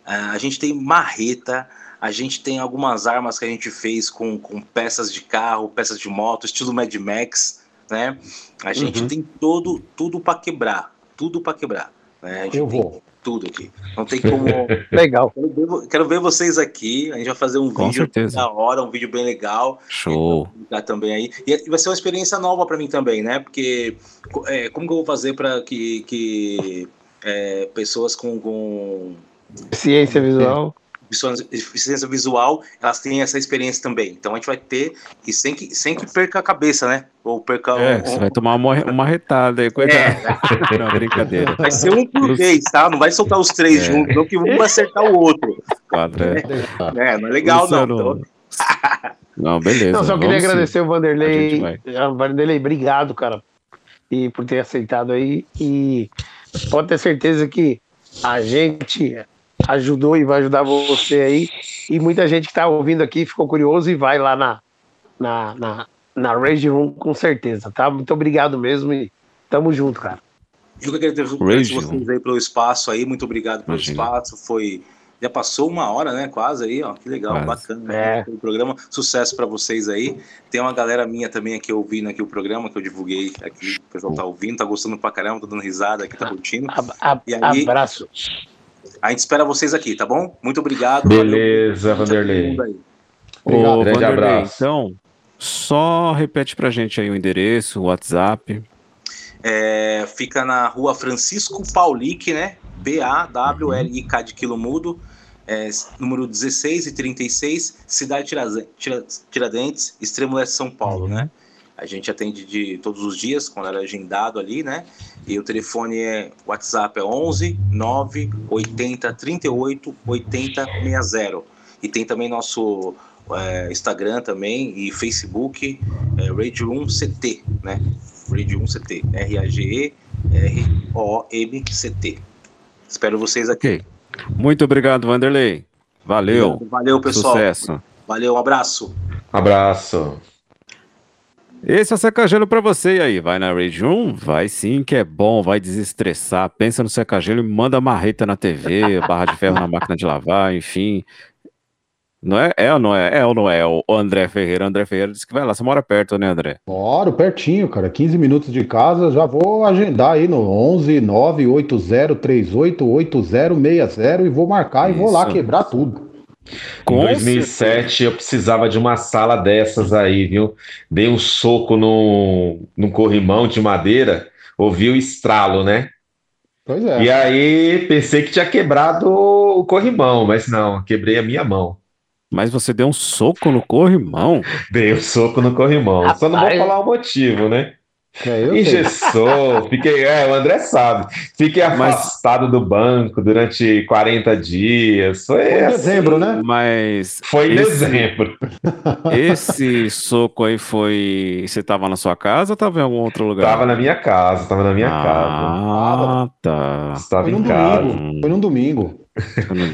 ah, a gente tem marreta, a gente tem algumas armas que a gente fez com, com peças de carro, peças de moto, estilo Mad Max, né? A gente Uhum. tem todo, tudo para quebrar, tudo para quebrar. Né? A gente Eu tem vou. tudo aqui. Não tem como. Legal. quero, ver, quero ver vocês aqui. A gente vai fazer um Com vídeo certeza. da hora, um vídeo bem legal Show. publicar também aí. E vai ser uma experiência nova para mim também, né? Porque é, como que eu vou fazer para que, que é, pessoas com, com Ciência visual. visão- deficiência visual elas tenham essa experiência também. Então a gente vai ter e sem que, sem que perca a cabeça, né? Ou perca É, um- você vai tomar uma, uma retada aí, cuidado. Não, brincadeira. Vai ser um por vez, tá? Não vai soltar os três É. juntos, não que um vai acertar o outro. Quadro, é. É, não é legal, Luciano, não. Então, Não, beleza. Não, só queria vamos sim. agradecer o A Vanderlei. Vanderlei, obrigado, cara, e por ter aceitado aí. E pode ter certeza que a gente ajudou e vai ajudar você aí. E muita gente que está ouvindo aqui ficou curioso e vai lá na, na, na, na Rage Room com certeza, tá? Muito obrigado mesmo e tamo junto, cara. Eu que agradeço vocês aí pelo espaço aí, muito obrigado pelo Imagina. espaço. Foi. Já passou uma hora, né? Quase aí, ó. Que legal, Quase. bacana. É. O programa. Sucesso para vocês aí. Tem uma galera minha também aqui ouvindo aqui o programa que eu divulguei aqui. O pessoal tá ouvindo, tá gostando pra caramba, tá dando risada aqui, tá curtindo. A- a- aí- abraço. A gente espera vocês aqui, tá bom? Muito obrigado. Beleza, valeu. Vanderlei. Obrigado. Ô, Grande Vanderlei, abraço. então, só repete pra gente aí o endereço, o WhatsApp. É, fica na rua Francisco Paulic, né? B-A-W-L-I-K de quilo mudo, é, número 16 e 36, Cidade Tiradentes, Extremo Leste de São Paulo, né? A gente atende de todos os dias, quando era agendado ali, né? E o telefone é, WhatsApp é 11 9 80 38 80 60. E tem também nosso é, Instagram também e Facebook, é, Radio 1 CT, né? Radio 1 CT, R-A-G-E-R-O-M-C-T. Espero vocês aqui. Muito obrigado, Vanderlei. Valeu. Valeu, pessoal. Sucesso. Valeu, um abraço. Abraço. Esse é o secagelo pra você e aí. Vai na Rage 1? Vai sim, que é bom, vai desestressar. Pensa no secagelo e manda marreta na TV, barra de ferro na máquina de lavar, enfim. Não é? É ou não é? É ou não é? O André Ferreira. André Ferreira disse que vai lá. Você mora perto, né, André? Moro pertinho, cara. 15 minutos de casa, já vou agendar aí no 11 980 38 8060 e vou marcar e vou lá Isso. quebrar tudo. Em 2007 eu precisava de uma sala dessas aí, viu? Dei um soco num, num corrimão de madeira, ouvi o estralo, né? Pois é. E aí pensei que tinha quebrado o corrimão, mas não, quebrei a minha mão. Mas você deu um soco no corrimão? Dei um soco no corrimão. Só não vou Rapaz. falar o motivo, né? É. Engessou, fiquei, é, o André sabe. Fiquei afastado do banco durante 40 dias. Foi, Foi em assim, dezembro, né? Mas. Foi em esse- dezembro. Esse soco aí foi. Você tava na sua casa ou tava em algum outro lugar? Tava na minha casa, tava na minha Ah, tá. Estava Foi em casa. domingo. Foi num domingo.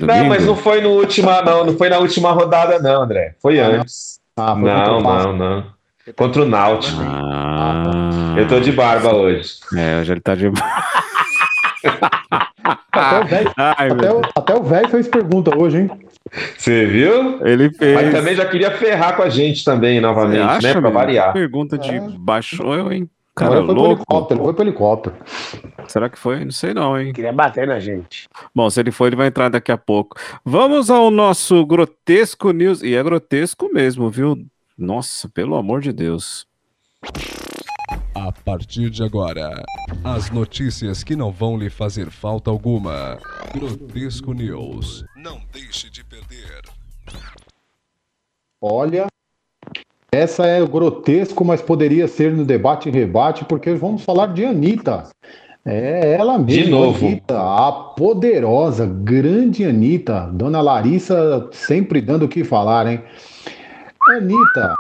Não, mas não foi no última, não, não foi na última rodada, não, André. Foi Ah, antes. Ah, foi não, não, não. Contra o Náutico. Ah, Eu tô de barba hoje. É, hoje ele tá de. Até o velho- Ai, meu até o- velho fez pergunta hoje, hein? Você viu? Ele fez. Mas também já queria ferrar com a gente também, novamente, acha, né? Pra meu? variar. Pergunta de baixo eu, hein? Cara Agora foi pro louco. helicóptero, foi pro helicóptero. Será que foi? Não sei não, hein? Queria bater na gente. Bom, se ele for, ele vai entrar daqui a pouco. Vamos ao nosso grotesco news. E é grotesco mesmo, viu? Nossa, pelo amor de Deus. A partir de agora, as notícias que não vão lhe fazer falta alguma. Grotesco News. Não deixe de perder. Olha, essa é grotesco, mas poderia ser no debate e rebate, porque vamos falar de Anitta. É ela mesma, De novo. Anitta, a poderosa, grande Anitta. Dona Larissa sempre dando o que falar, hein? Anitta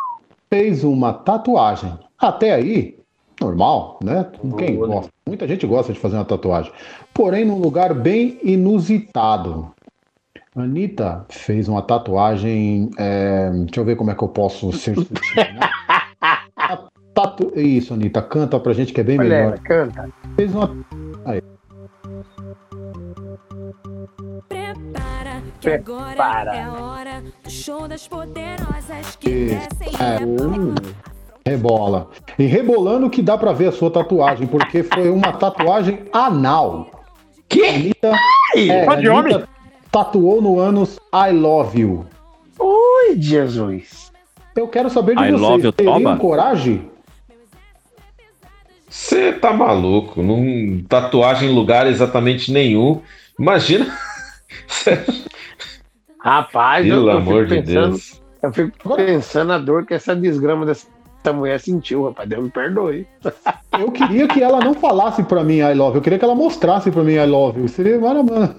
fez uma tatuagem. Até aí, normal, né? Quem gosta? Muita gente gosta de fazer uma tatuagem. Porém, num lugar bem inusitado. Anitta fez uma tatuagem. é, deixa eu ver como é que eu posso ser sutil, né? Tatu... Isso, Anitta, canta pra gente que é bem Olha melhor. ela, canta. Fez uma. Aí. Agora Prepara. é a hora do show das poderosas que descem É. Rebola. E rebolando que dá pra ver a sua tatuagem, porque foi uma tatuagem anal. Que? Anitta, Ih, é, pode homem. Anitta tatuou no ânus I love you. Ui, Jesus. Eu quero saber de I vocês. Teriam coragem? Você tá maluco? Não tatuagem em lugar exatamente nenhum. Imagina. Rapaz, eu, Pelo eu amor fico de pensando, Deus. eu fico pensando a dor que essa desgrama dessa mulher sentiu, rapaz. Deus me perdoe. Eu queria que ela não falasse pra mim I love you. Eu queria que ela mostrasse pra mim I love you. Seria maravilhoso.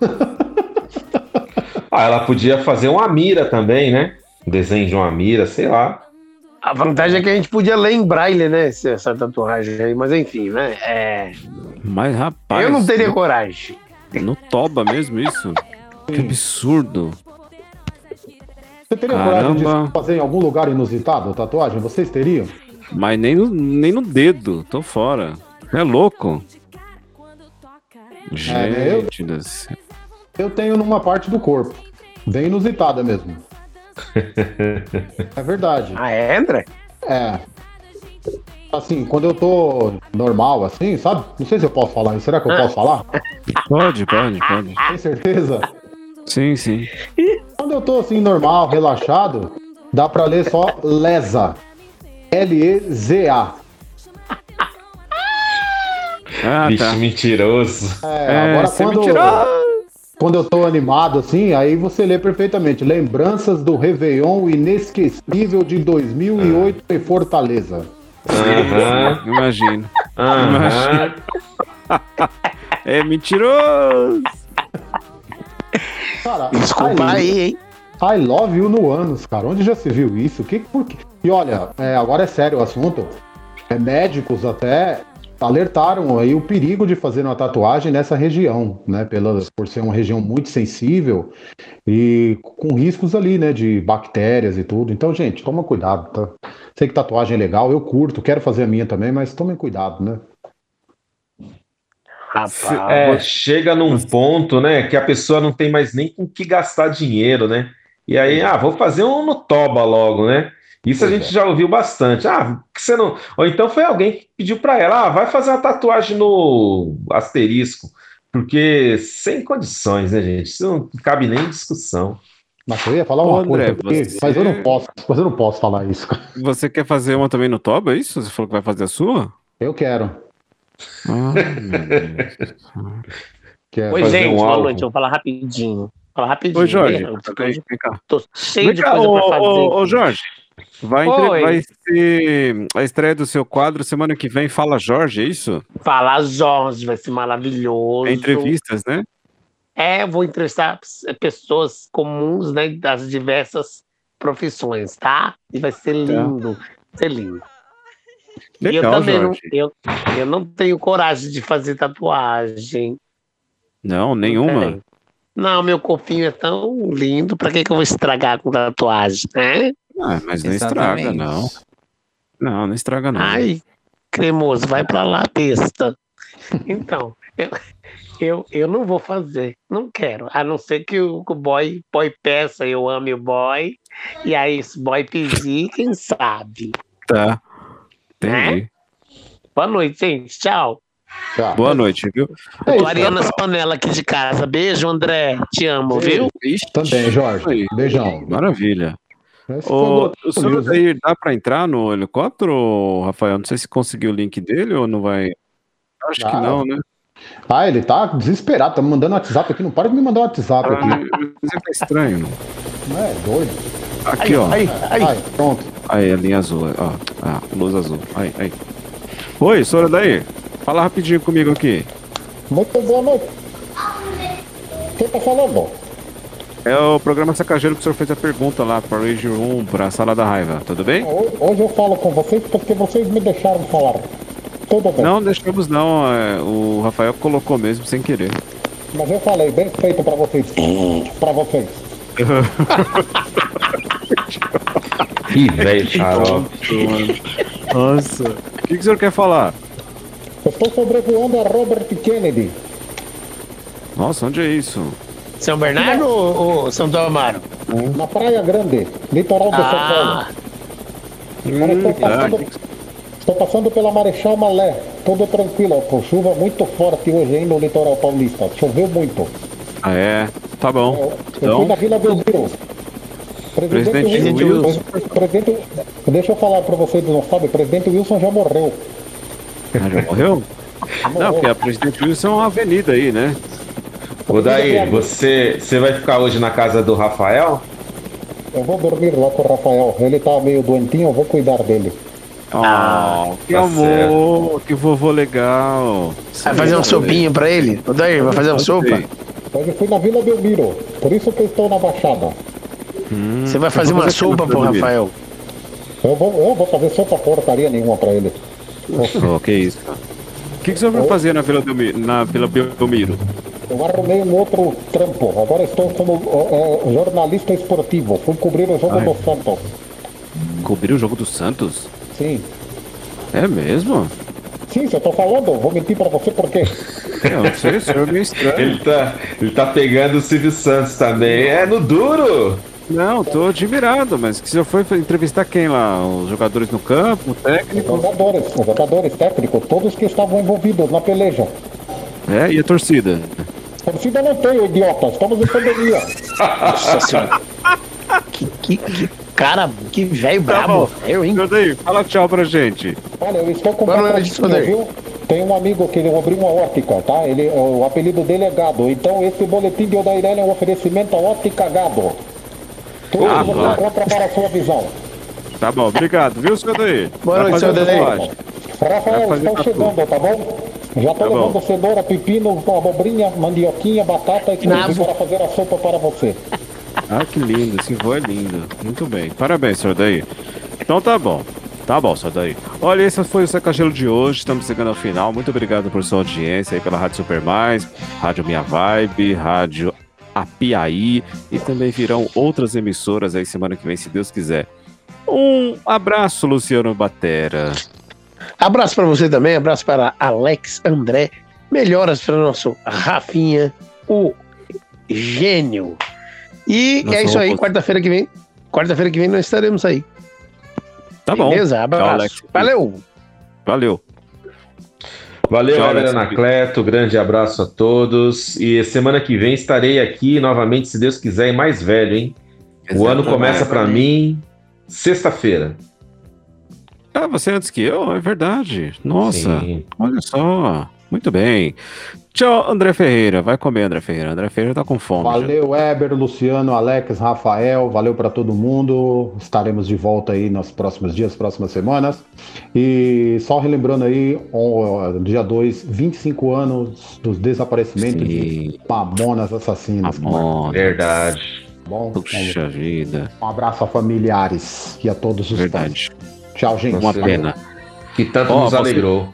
Ah, ela podia fazer uma mira também, né? Um desenho de uma mira, sei lá. A vantagem é que a gente podia ler em braille, né? Essa tatuagem aí, mas enfim, né? É, Mas, rapaz. eu não teria coragem. No toba mesmo isso? Que absurdo. Você teria coragem de fazer em algum lugar inusitado a tatuagem? Vocês teriam? Mas nem no, nem no dedo, tô fora. É louco. É, eu- Gente do céu. Eu tenho numa parte do corpo. Bem inusitada mesmo. É verdade. Ah, é, André? É. Assim, quando eu tô normal, assim, sabe? Não sei se eu posso falar isso. Será que eu posso falar? Pode, pode, pode. Tem certeza? Sim, sim. Quando eu tô assim, normal, relaxado, dá pra ler só Lesa. L-E-Z-A. Ah, Bicho tá. mentiroso. É, agora você quando, mentiroso. quando eu tô animado assim, aí você lê perfeitamente. Lembranças do Réveillon inesquecível de 2008 em Fortaleza. Aham. Imagino. Aham. É mentiroso. Cara, Desculpa I- aí, hein? I love you no ânus, cara. Onde já se viu isso? Que, por quê? E olha, é, agora é sério o assunto. É, médicos até alertaram aí o perigo de fazer uma tatuagem nessa região, né? Pela, por ser uma região muito sensível e com riscos ali, né? De bactérias e tudo. Então, gente, toma cuidado, tá? Sei que tatuagem é legal, eu curto, quero fazer a minha também, mas tomem cuidado, né? Se- é, chega num ponto, né, que a pessoa não tem mais nem com que gastar dinheiro, né? E aí, ah, vou fazer um no Toba logo, né? Isso a gente já ouviu bastante. Ah, que você não. Ou então foi alguém que pediu pra ela, ah, vai fazer uma tatuagem no asterisco, porque sem condições, né, gente? Isso não cabe nem em discussão. Mas eu ia falar Ô, uma André, coisa, porque- você- mas eu não posso, mas eu não posso falar isso. Você quer fazer uma também no Toba, é isso? Você falou que vai fazer a sua? Eu quero. Ah. Quero Oi, fazer gente, um boa álbum. noite. Eu vou falar rapidinho. Falar rapidinho. Oi, Jorge. vem cá. Tô cheio Vem de cá, coisa ô, pra fazer. ô, ô, Jorge. Vai, entre- vai ser a estreia do seu quadro semana que vem. Fala Jorge, é isso? Falar Jorge vai ser maravilhoso. É entrevistas, né? É, vou entrevistar pessoas comuns, né, das diversas profissões, tá? E vai ser lindo, vai ser lindo. E eu Legal, também não, eu, eu não tenho coragem de fazer tatuagem. Não, nenhuma. Não, meu corpinho é tão lindo, pra que, que eu vou estragar com tatuagem, né? Ah, mas não estraga, não. Não, não estraga, não. Ai, cremoso, vai pra lá, besta. Então, eu, eu, eu não vou fazer, não quero. A não ser que o, boy, boy peça, eu ame o boy. E aí, se boy pedir, quem sabe? Tá. Entendi. Boa noite, gente. Tchau. Boa noite, viu? Eu tô areando as panelas aqui de casa. Beijo, André. Te amo, viu? Também, Jorge. Beijão. Maravilha. Foi o senhor daí dá pra entrar no helicóptero, Rafael? Não sei se conseguiu o link dele ou não vai. Acho que Ah, não, né? Ah, ele tá desesperado, tá me mandando WhatsApp aqui. Não para de me mandar WhatsApp aqui. Ah, Mas é é estranho. Não é doido. Aqui, ó. Aí, aí, pronto. Aí, a linha azul, ó. Ah, luz azul. Aí, aí. Oi, senhora daí. Fala rapidinho comigo aqui. Muito boa noite. Quem tá falando? É o programa Sacageiro que o senhor fez a pergunta lá para Rage Room, pra Sala da Raiva, tudo bem? Ho- Hoje eu falo com vocês porque vocês me deixaram falar. Tudo bem. Não, deixamos não. é, o Rafael colocou mesmo sem querer. Mas eu falei, bem feito pra vocês. pra vocês. Ih, velho xarope. Nossa. O que, que o senhor quer falar? Eu estou sobrevoando a Robert Kennedy. Nossa, onde é isso? São Bernardo ou, ou São Tomaro? Na Praia Grande, litoral de São Ah, Paulo. Agora estou tá. passando, estou passando pela Marechal Malé. Tudo tranquilo, com chuva muito forte hoje aí no litoral paulista. Choveu muito. Ah, é? Tá bom. Eu fui Então, na Vila Belmiro. Presidente Wilson, presidente, deixa eu falar pra vocês não sabem, o presidente Wilson já morreu. ah, já morreu? Não, porque a Presidente Wilson é uma avenida aí, né? Ô, daí, você, você vai ficar hoje na casa do Rafael? Eu vou dormir lá com o Rafael. Ele tá meio doentinho, eu vou cuidar dele. Ah, que tá amor, que vovô legal. vai fazer uma sopinha pra ele? Ô, Daí, vai fazer uma sopa? Hoje eu fui na Vila Belmiro, por isso que eu estou na Baixada. Você vai fazer uma sopa pro Rafael? Eu vou, eu vou fazer sopa porcaria nenhuma pra ele. Oh, que isso. O que, que o senhor vai fazer na Vila Belmiro? Na Vila Belmiro? Eu arrumei um outro trampo. Agora estou como ó, jornalista esportivo. Fui cobrir o jogo Ai. do Santos. Cobrir o jogo do Santos? Sim. É mesmo? Sim, se eu tô falando, vou mentir pra você por quê? Eu não sei, o senhor é meio estranho. Ele tá, ele tá pegando o Silvio Santos também. É no duro! Não, tô admirado, mas que senhor foi entrevistar quem lá? Os jogadores no campo, o Os técnico? jogadores, os jogadores técnicos, todos que estavam envolvidos na peleja. É, e a torcida? Torcida não tem, idiota. Estamos em pandemia. Nossa senhora. Que, que, que cara, que velho Tá brabo. Eu, hein? Daí, fala tchau pra gente. Olha, eu estou com patrocínio, Soder. viu? Tem um amigo que ele abriu uma ótica, tá? Ele, o apelido dele é Gado. Então esse boletim de Odairelli é um oferecimento à ótica Gado. Tudo Ah, claro. encontra para a sua visão. Tá bom, obrigado, viu, senhor Daí? Boa noite, fazer senhor Daí. Rafael, fazer estão chegando, tá bom? Já tô Tá bom. levando cenoura, pepino, abobrinha, mandioquinha, batata e tudo para fazer a sopa para você. Ah, que lindo, esse vô é lindo. Muito bem. Parabéns, senhor Daí. Então tá bom. Tá bom, senhor Daí. Olha, esse foi o Secagelo de hoje. Estamos chegando ao final. Muito obrigado por sua audiência aí pela Rádio Super Mais, Rádio Minha Vibe, Rádio Apiaí e também virão outras emissoras aí semana que vem, se Deus quiser. Um abraço, Luciano Batera. Abraço para você também, abraço para Alex André, melhoras para o nosso Rafinha, o gênio. E Nossa, é isso aí, quarta-feira que vem. Quarta-feira que vem nós estaremos aí. Tá bom. Beleza? Tchau, Abraço. Alex. Valeu. Valeu. Valeu, Tchau, galera. Anacleto. Grande abraço a todos. E semana que vem estarei aqui novamente, se Deus quiser, e mais velho, hein? O ano Exatamente. começa pra mim sexta-feira. Ah, você antes que eu? É verdade. Nossa, Sim. olha só. Muito bem. Tchau, André Ferreira. Vai comer, André Ferreira. André Ferreira tá com fome. já. Valeu, Weber, Luciano, Alex, Rafael, valeu para todo mundo. Estaremos de volta aí nos próximos dias, próximas semanas. E só relembrando aí, dia 2, 25 anos dos desaparecimentos de Mamonas Assassinas. Mamonas. Verdade. Bom, Puxa vida. um abraço a familiares e a todos os Verdade. fãs. Tchau, gente. Uma pena. Que tanto Ó, nos você- alegrou.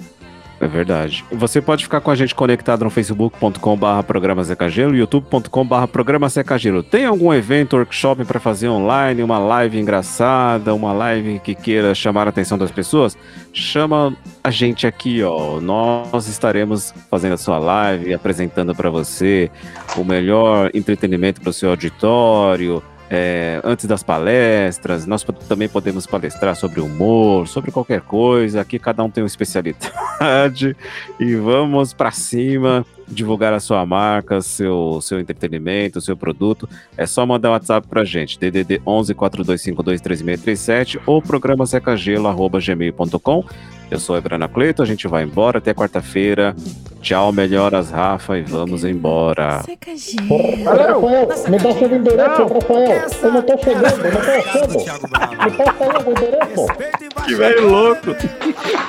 É verdade. Você pode ficar com a gente conectado no facebook.com.br programa Secagelo, youtube.com.br programa Secagelo. Tem algum evento, workshop para fazer online, uma live engraçada, uma live que queira chamar a atenção das pessoas? Chama a gente aqui, ó. Nós estaremos fazendo a sua live, apresentando para você o melhor entretenimento para o seu auditório. É, antes das palestras, nós também podemos palestrar sobre humor, sobre qualquer coisa. Aqui cada um tem uma especialidade e vamos para cima divulgar a sua marca, seu seu entretenimento, seu produto. É só mandar um WhatsApp pra gente, DDD 11 4252 3637 ou programa secagelo@gmail.com. Eu sou o Ebrana Cleito, a gente vai embora até quarta-feira. Tchau, melhoras, Rafa, e vamos embora. Rafael, me dá seu endereço, Rafael. Eu não tô chegando, eu não tô achando. Me passa aí o endereço. Que velho louco!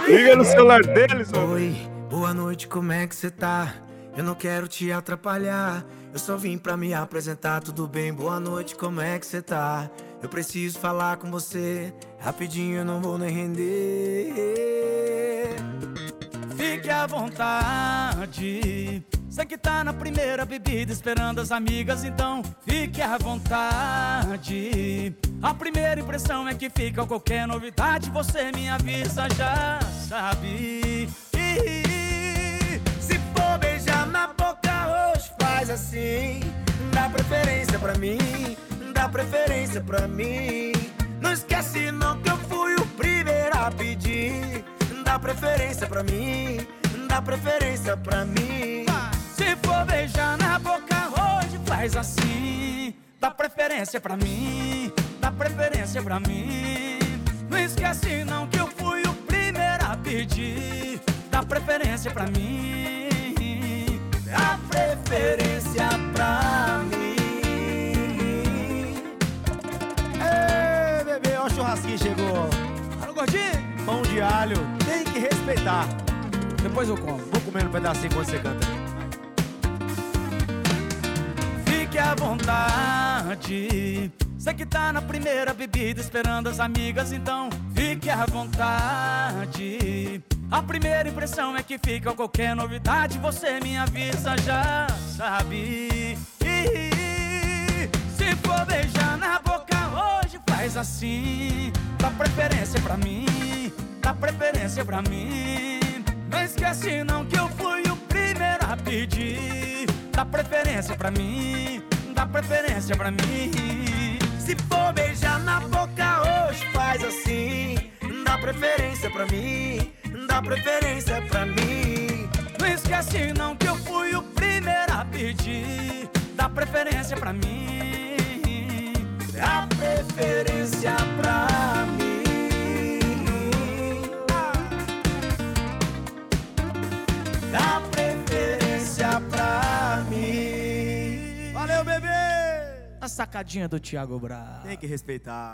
Liga no celular deles, Oi, boa noite, como é que você tá? Eu não quero te atrapalhar. Eu só vim pra me apresentar, tudo bem? Boa noite, como é que você tá? Eu preciso falar com você, rapidinho, eu não vou nem render. Fique à vontade. Sei que tá na primeira bebida esperando as amigas, então fique à vontade. A primeira impressão é que fica qualquer novidade, você me avisa, já sabe. Se preferência pra mim. Não esquece não que eu fui o primeiro a pedir. Dá preferência pra mim, dá preferência pra mim. Se for beijar na boca hoje, faz assim. Dá preferência pra mim, dá preferência pra mim. Não esquece não que eu fui o primeiro a pedir. Dá preferência pra mim, dá preferência pra mim. O churrasquinho chegou. Alô, gordinho? Pão de alho, tem que respeitar. Depois eu como. Vou comer um pedacinho quando você canta. Fique à vontade. Sei que tá na primeira bebida esperando as amigas, então fique à vontade. A primeira impressão é que fica qualquer novidade, você me avisa, já sabe. Se for beijar na faz assim. Dá preferência pra mim, dá preferência pra mim. Não esquece não que eu fui o primeiro a pedir. Dá preferência pra mim, dá preferência pra mim. Se for beijar na boca hoje, faz assim. Dá preferência pra mim, dá preferência pra mim. Não esquece não que eu fui o primeiro a pedir. Dá preferência pra mim, dá preferência pra mim. Dá preferência pra mim. Valeu, bebê! A sacadinha do Thiago Braz. Tem que respeitar.